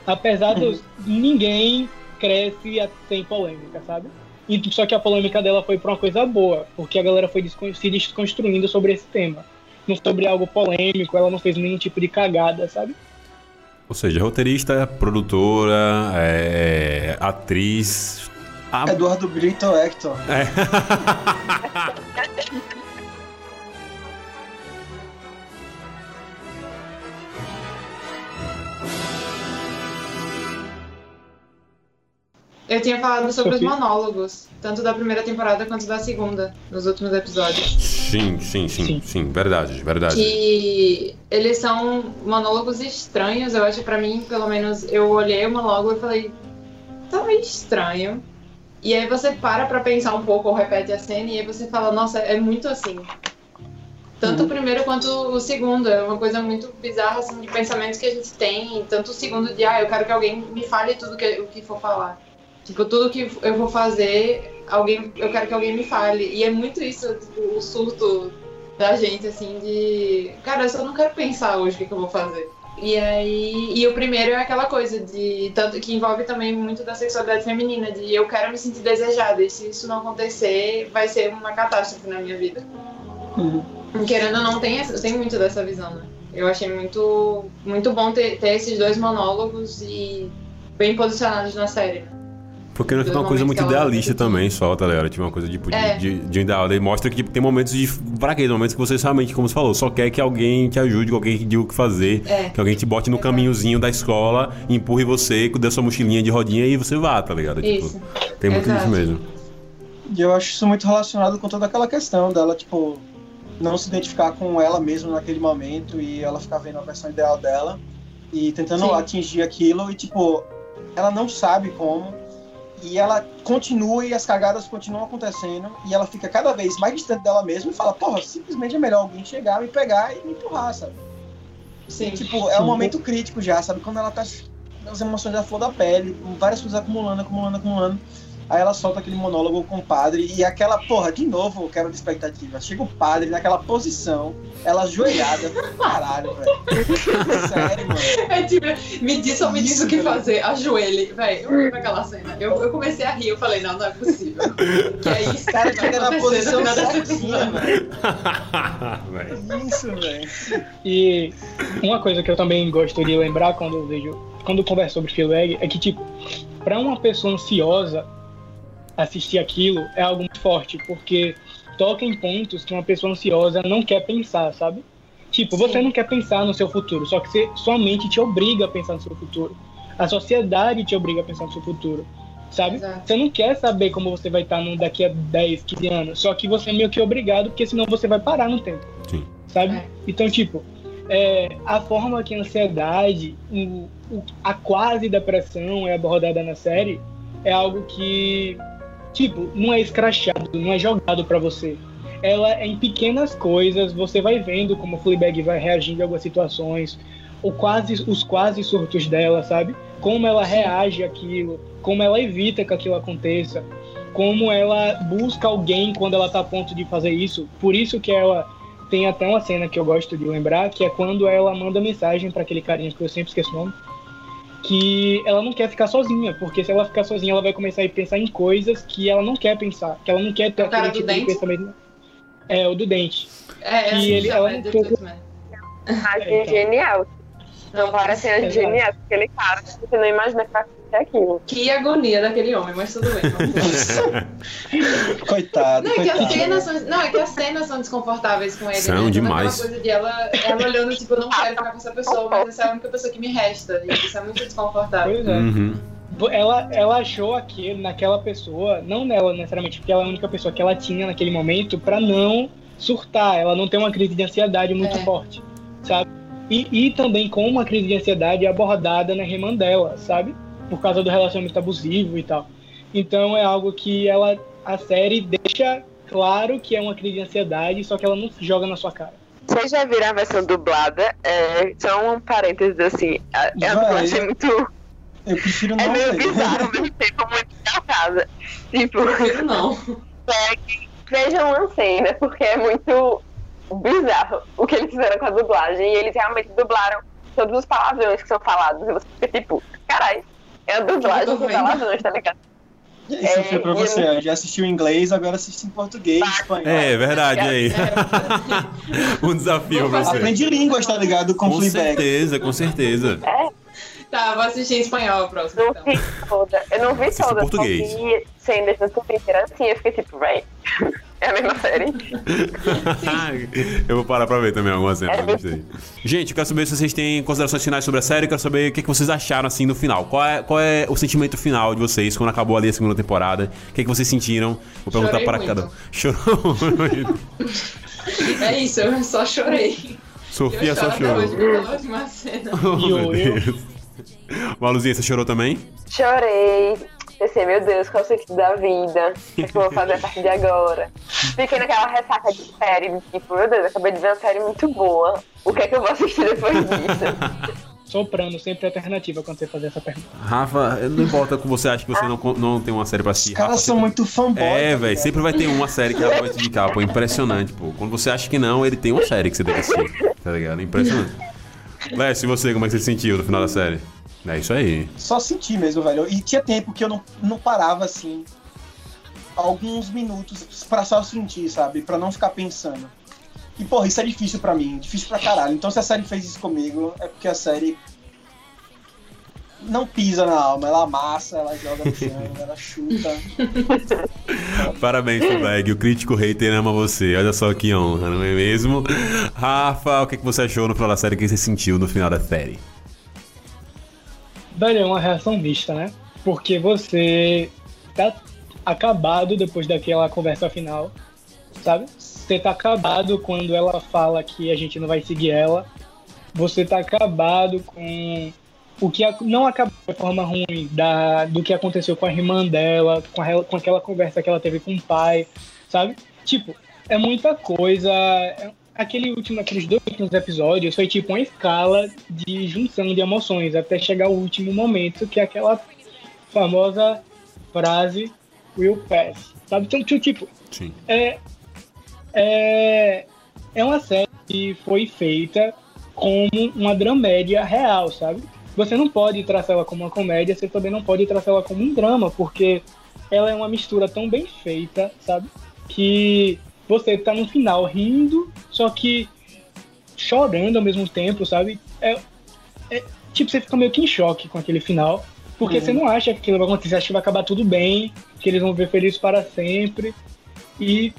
Apesar de ninguém cresce sem polêmica, sabe? E, só que a polêmica dela foi pra uma coisa boa, porque a galera foi se desconstruindo sobre esse tema. Não sobre algo polêmico, ela não fez nenhum tipo de cagada, sabe? Ou seja, roteirista, produtora, é, atriz. A... Eduardo Brito Hector. É. Eu tinha falado sobre os monólogos, tanto da primeira temporada quanto da segunda, nos últimos episódios. Sim, sim, sim, sim, Sim. verdade, verdade. Que eles são monólogos estranhos, eu acho, pra mim, pelo menos, eu olhei o monólogo e falei, tá meio estranho. E aí você para pra pensar um pouco ou repete a cena e aí você fala, nossa, é muito assim. Tanto o primeiro quanto o segundo, é uma coisa muito bizarra, assim, de pensamentos que a gente tem, tanto o segundo de, ah, eu quero que alguém me fale tudo que, o que for falar. Tipo, tudo que eu vou fazer, alguém, eu quero que alguém me fale. E é muito isso, tipo, o surto da gente, assim, de. Cara, eu só não quero pensar hoje o que, que eu vou fazer. E aí. E o primeiro é aquela coisa de. Tanto que envolve também muito da sexualidade feminina, de eu quero me sentir desejada. E se isso não acontecer, vai ser uma catástrofe na minha vida. Querendo ou não, tem, tem muito dessa visão, né? Eu achei muito, muito bom ter, ter esses dois monólogos e bem posicionados na série. Porque não é uma coisa muito ela- idealista também, só, tá ligado? Tipo, uma coisa tipo, de, É. de, de um ideal. Ele mostra que tipo, tem momentos de fraqueza, momentos que você realmente, como você falou, só quer que alguém te ajude, que alguém te diga o que fazer, É. que alguém te bote no Exato. caminhozinho da escola, empurre você, dê sua mochilinha de rodinha e você vá, tá ligado? Tipo, Isso. tem muito Exato. disso mesmo. E eu acho isso muito relacionado com toda aquela questão dela, tipo, não se identificar com ela mesma naquele momento e ela ficar vendo a versão ideal dela e tentando Sim. atingir aquilo e, tipo, ela não sabe como e ela continua e as cagadas continuam acontecendo e ela fica cada vez mais distante dela mesma e fala, porra, simplesmente é melhor alguém chegar, me pegar e me empurrar, sabe? Sim. Tipo, é um momento crítico já, sabe? Quando ela tá as emoções da flor da pele, várias coisas acumulando, acumulando, acumulando. Aí ela solta aquele monólogo com o padre e aquela, porra, de novo, quebra de expectativa. Chega o padre naquela posição, ela ajoelhada, caralho, velho. Sério, mano. É tipo, me diz ou me diz o que velho. fazer. Ajoelhe. Véi, eu lembro aquela cena. Eu, eu comecei a rir, eu falei, não, não é possível. Que é isso? Cara que na posição certinha, velho. Isso, velho. E uma coisa que eu também gosto de lembrar quando eu vejo, quando eu converso sobre Fleabag, é que, tipo, pra uma pessoa ansiosa assistir aquilo é algo muito forte, porque toca em pontos que uma pessoa ansiosa não quer pensar, sabe? Tipo, você Sim. não quer pensar no seu futuro, só que você, sua mente te obriga a pensar no seu futuro. A sociedade te obriga a pensar no seu futuro, sabe? Exato. Você não quer saber como você vai estar no, daqui a 10, 15 anos, só que você é meio que obrigado, porque senão você vai parar no tempo. Sim. Sabe? É. Então, tipo, é, a forma que a ansiedade, o, o- a quase depressão é abordada na série é algo que, tipo, não é escrachado, não é jogado pra você. Ela é em pequenas coisas, você vai vendo como o Fleabag vai reagindo a algumas situações, o quase, os quase surtos dela, sabe? Como ela reage àquilo, como ela evita que aquilo aconteça, como ela busca alguém quando ela tá a ponto de fazer isso. Por isso que ela tem até uma cena que eu gosto de lembrar, que é quando ela manda mensagem pra aquele carinha que eu sempre esqueço o nome, que ela não quer ficar sozinha, porque se ela ficar sozinha, ela vai começar a pensar em coisas que ela não quer pensar, que ela não quer ter É o cara aquele do tipo de dente? pensamento. É, o do dente. É, é E assim, ele- já, ela é não tem- Toothman. Imagem então. genial. Não para cena Exato. genial, aquele cara, você não imagina que vai acontecer aquilo. Que agonia daquele homem, mas tudo bem. Coitado, Não, é que as coitado. cenas são, não, é que as cenas são desconfortáveis com ele. São né? Toda demais. Aquela coisa de ela, ela olhando, tipo, eu não quero ficar com essa pessoa, mas essa é a única pessoa que me resta. E isso é muito desconfortável. Pois é. Uhum. Ela, ela achou aquilo naquela pessoa, não nela necessariamente, porque ela é a única pessoa que ela tinha naquele momento pra não surtar, ela não tem uma crise de ansiedade muito É. forte, sabe? E, e também com uma crise de ansiedade abordada na irmã dela, sabe? Por causa do relacionamento abusivo e tal. Então é algo que ela, a série deixa claro que é uma crise de ansiedade, só que ela não joga na sua cara. Vocês já viram a versão dublada? É, só um parênteses assim. A, a Já, dublagem é eu- muito. Eu prefiro É não meio ver. bizarro, ao mesmo tempo muito engraçada. Tipo, Prefiro não. peguem, vejam uma cena, porque é muito bizarro o que eles fizeram com a dublagem. E eles realmente dublaram todos os palavrões que são falados. E você fica tipo, caralho, é a dublagem com vendo. palavrões, tá ligado? Isso foi pra É, você. Eu já assistiu em inglês, agora assiste em português, espanhol. É, verdade, aí. um desafio pra você. Aprende línguas, tá ligado? Com, Com certeza, com certeza. Tá, vou assistir em espanhol a próxima, Não então. vi toda. Eu não vi toda. português. Só vi cenas no Twitter assim. Eu fiquei tipo, véi. É a mesma série. eu vou parar pra ver também algumas cenas, É. Gente, eu quero saber se vocês têm considerações finais sobre a série. Eu quero saber o que, que vocês acharam, assim, no final. Qual é, qual é o sentimento final de vocês quando acabou ali a segunda temporada? O que, que vocês sentiram? Vou perguntar Chorei para muito. cada um. Chorou. É isso, eu só chorei. Sofia só chorou. Oh, meu Eu- eu- Deus. Maluzinha, você chorou também? Chorei. Pensei, meu Deus, qual é o sentido da vida? O que, é que eu vou fazer a partir de agora? Fiquei naquela ressaca de série, de tipo, meu Deus, acabei de ver uma série muito boa. O que é que eu vou assistir depois disso? Soprando sempre alternativa quando você fazer essa pergunta. Rafa, não importa que você acha que você não, não tem uma série pra Os assistir. caras Rafa, são você- muito fanboy. É, velho, sempre vai ter uma série que ela vai te indicar, pô. Impressionante, pô. Quando você acha que não, ele tem uma série que você deve assistir. Tá ligado? Impressionante. Lécio, e você, como é que você se sentiu no final da série? É isso aí. Só senti mesmo, velho. E tinha tempo que eu não, não parava assim. Alguns minutos pra só sentir, sabe? Pra não ficar pensando. E, porra, isso é difícil pra mim. Difícil pra caralho. Então, se a série fez isso comigo, é porque a série. não pisa na alma, ela amassa, ela joga no chão, ela chuta. Parabéns, Fleabag. O crítico hater ama você. Olha só que honra, não é mesmo? Rafa, o que, que você achou no final da série? O que você sentiu no final da série? Velho, é uma reação mista, né? Porque você tá acabado depois daquela conversa final, sabe? Você tá acabado quando ela fala que a gente não vai seguir ela. Você tá acabado com o que não acabou de forma ruim da, do que aconteceu com a irmã dela, com, a, com aquela conversa que ela teve com o pai, sabe? Tipo, é muita coisa. É, aquele último, aqueles dois últimos episódios foi tipo uma escala de junção de emoções até chegar o último momento, que é aquela famosa frase will pass. Sabe? Então, tipo, Sim. é, é, é uma série que foi feita como uma dramédia real, sabe? Você não pode traçar ela como uma comédia, você também não pode traçar ela como um drama, porque ela é uma mistura tão bem feita, sabe? Que você tá no final rindo, só que chorando ao mesmo tempo, sabe? É, é, tipo, você fica meio que em choque com aquele final, porque Uhum. você não acha que aquilo vai acontecer, acha que vai acabar tudo bem, que eles vão ver felizes para sempre. E,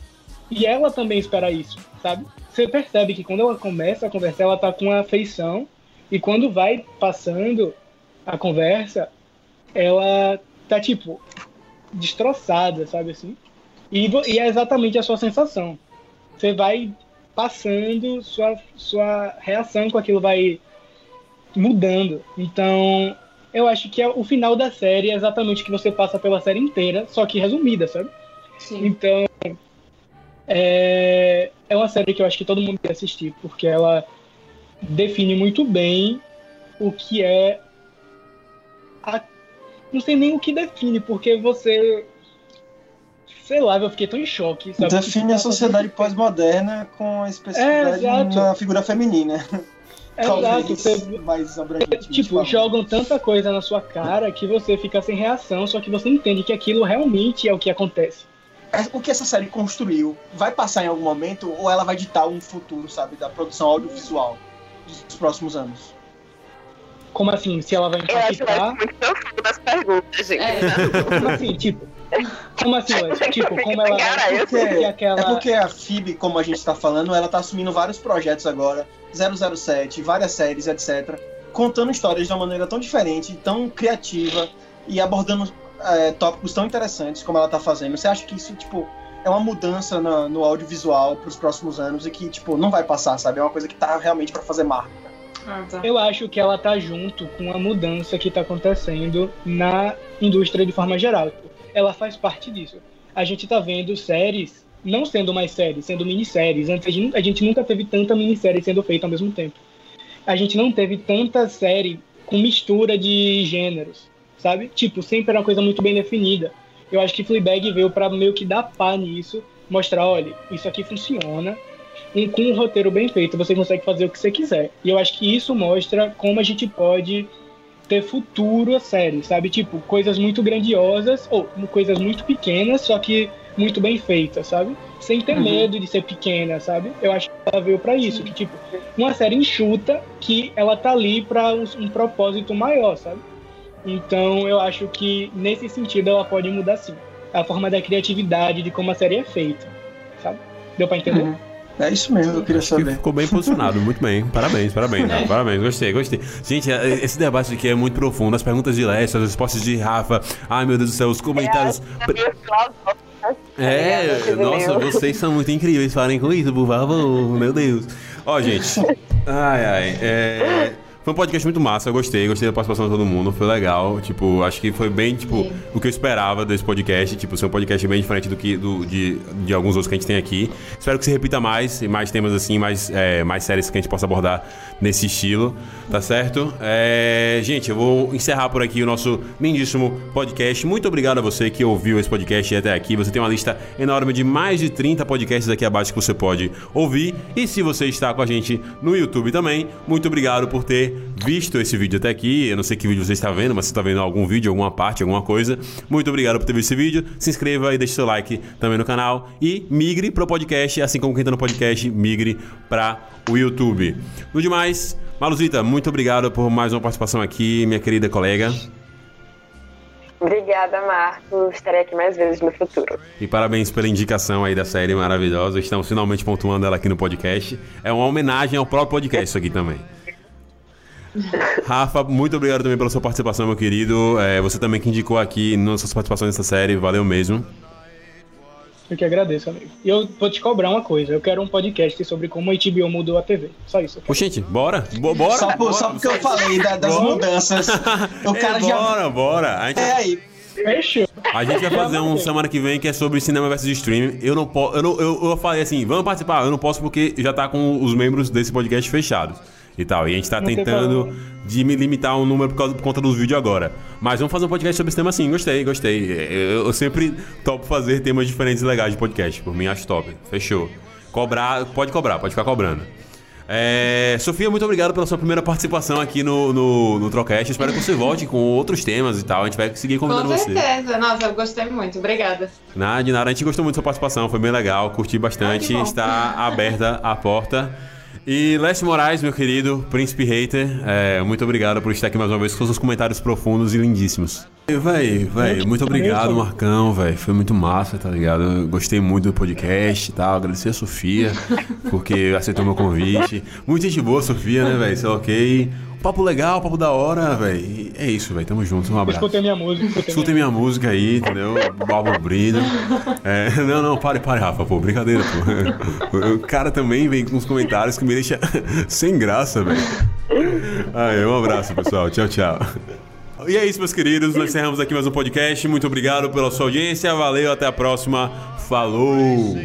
e ela também espera isso, sabe? Você percebe que quando ela começa a conversar, ela tá com uma afeição, e quando vai passando a conversa, ela tá tipo destroçada, sabe assim? E, e é exatamente a sua sensação. Você vai passando, sua, sua reação com aquilo vai mudando. Então, eu acho que é- o final da série é exatamente o que você passa pela série inteira, só que resumida, sabe? Sim. Então, é, é uma série que eu acho que todo mundo deve assistir, porque ela define muito bem o que é. A, não sei nem o que define, porque você. Sei lá, eu fiquei tão em choque. Sabe? Define a sociedade pós-moderna com a especificidade É, na figura feminina. Exato, Talvez você, mais abrangente. Tipo, jogam tanta coisa na sua cara que você fica sem reação, só que você entende que aquilo realmente é o que acontece. É, O que essa série construiu vai passar em algum momento ou ela vai ditar um futuro, sabe, da produção audiovisual dos próximos anos? Como assim? Se ela vai Eu acho que vai impactar? muito profundo as perguntas, gente. É. Como assim? Tipo, como assim? Tipo, como ela Cara, vai porque sei. aquela... É porque a FIB, como a gente tá falando, ela tá assumindo vários projetos agora, 007, várias séries, etc. Contando histórias de uma maneira tão diferente, tão criativa e abordando é, tópicos tão interessantes como ela tá fazendo. Você acha que isso, tipo, é uma mudança na- no audiovisual pros próximos anos e que, tipo, não vai passar, sabe? É uma coisa que tá realmente pra fazer marca. Ah, tá. Eu acho que ela tá junto com a mudança que tá acontecendo na indústria de forma geral. Ela faz parte disso. A gente tá vendo séries não sendo mais séries, sendo minisséries. Antes a gente, a gente nunca teve tanta minissérie sendo feita ao mesmo tempo. A gente não teve tanta série com mistura de gêneros, sabe? Tipo, sempre era uma coisa muito bem definida. Eu acho que Fleabag veio pra meio que dar pá nisso, mostrar, olha, isso aqui funciona, um, com um roteiro bem feito, você consegue fazer o que você quiser. E eu acho que isso mostra como a gente pode ter futuro a série, sabe? Tipo, coisas muito grandiosas, ou coisas muito pequenas, só que muito bem feitas, sabe? Sem ter Uhum. medo de ser pequena, sabe? Eu acho que ela veio pra isso, que tipo, uma série enxuta que ela tá ali pra um, um propósito maior, sabe? Então eu acho que nesse sentido ela pode mudar sim. A forma da criatividade, de como a série é feita, sabe? Deu pra entender? Uhum. É isso mesmo, eu queria Acho que saber. ficou bem posicionado, muito bem. Parabéns, parabéns, Rafa, parabéns. Gostei, gostei. Gente, é- esse debate aqui é muito profundo. As perguntas de Leste, as respostas de Rafa. Ai, meu Deus do céu, os comentários. É? É, nossa, vocês são muito incríveis. Falem com isso, por favor. Meu Deus. Ó, gente. Ai, ai. É. Foi um podcast muito massa, eu gostei, gostei da participação de todo mundo, foi legal. Tipo, acho que foi bem, tipo, Sim. o que eu esperava desse podcast. Tipo, ser um podcast bem diferente do que do, de, de alguns outros que a gente tem aqui. Espero que se repita mais, e mais temas assim, mais, é, mais séries que a gente possa abordar nesse estilo, tá certo? É, gente, eu vou encerrar por aqui o nosso lindíssimo podcast. Muito obrigado a você que ouviu esse podcast até aqui. Você tem uma lista enorme de mais de 30 podcasts aqui abaixo que você pode ouvir. E se você está com a gente no YouTube também, muito obrigado por ter visto esse vídeo até aqui. Eu não sei que vídeo você está vendo, mas se está vendo algum vídeo, alguma parte, alguma coisa. Muito obrigado por ter visto esse vídeo. Se inscreva e deixe seu like também no canal. E migre para o podcast, assim como quem está no podcast, migre para o YouTube. No demais, Maluzita, muito obrigado por mais uma participação aqui, minha querida colega. Obrigada, Marcos. Estarei aqui mais vezes no futuro. E parabéns pela indicação aí da série maravilhosa. Estamos finalmente pontuando ela aqui no podcast. É uma homenagem ao próprio podcast isso aqui também. Rafa, muito obrigado também pela sua participação, meu querido. É, você também que indicou aqui nas suas participações nessa série, valeu mesmo. Eu que agradeço, amigo. E eu vou te cobrar uma coisa. Eu quero um podcast sobre como a HBO mudou a TV. Só isso. eu quero. Ô, gente, bora? Bo- bora? Só, por, só porque eu falei da- das Bora. mudanças. O cara É, já. Bora, bora. A gente, É aí. Fechou. a gente vai fazer um semana que vem que é sobre cinema versus streaming. Eu não posso. Eu, não- eu, eu falei assim, vamos participar. Eu não posso porque já tá com os membros desse podcast fechados. E tal. E a gente tá Não tentando de me limitar um número por, causa, por conta dos vídeos agora. Mas vamos fazer um podcast sobre cinema sim. Gostei, gostei. Eu, eu sempre topo fazer temas diferentes e legais de podcast. Por mim, acho top. Fechou. Cobrar, pode cobrar, pode ficar cobrando. É, Sofia, muito obrigado pela sua primeira participação aqui no, no, no Trocast. Espero que você volte com outros temas e tal. A gente vai seguir Com convidando você. certeza. Nossa, eu gostei muito. Obrigada. Nada, de nada. A gente gostou muito da sua participação, foi bem legal, curti bastante. Está aberta a porta. E Lécio Moraes, meu querido, príncipe hater, é, muito obrigado por estar aqui mais uma vez com seus comentários profundos e lindíssimos. Véi, véi, muito obrigado, Marcão, véi. Foi muito massa, tá ligado? Eu gostei muito do podcast e tal. Agradecer a Sofia, porque aceitou meu convite. Muita gente boa, Sofia, né, véi? Sei lá, ok. Papo legal, papo da hora, velho. É isso, velho. Tamo junto. Um abraço. Escutem minha música. Escutem, escutem minha, música aí, entendeu? Balbo brindo. É, não, não, pare, pare, Rafa, pô. Brincadeira, pô. O cara também vem com uns comentários que me deixa sem graça, velho. Aí, um abraço, pessoal. Tchau, tchau. E é isso, meus queridos. Nós encerramos aqui mais um podcast. Muito obrigado pela sua audiência. Valeu, até a próxima. Falou!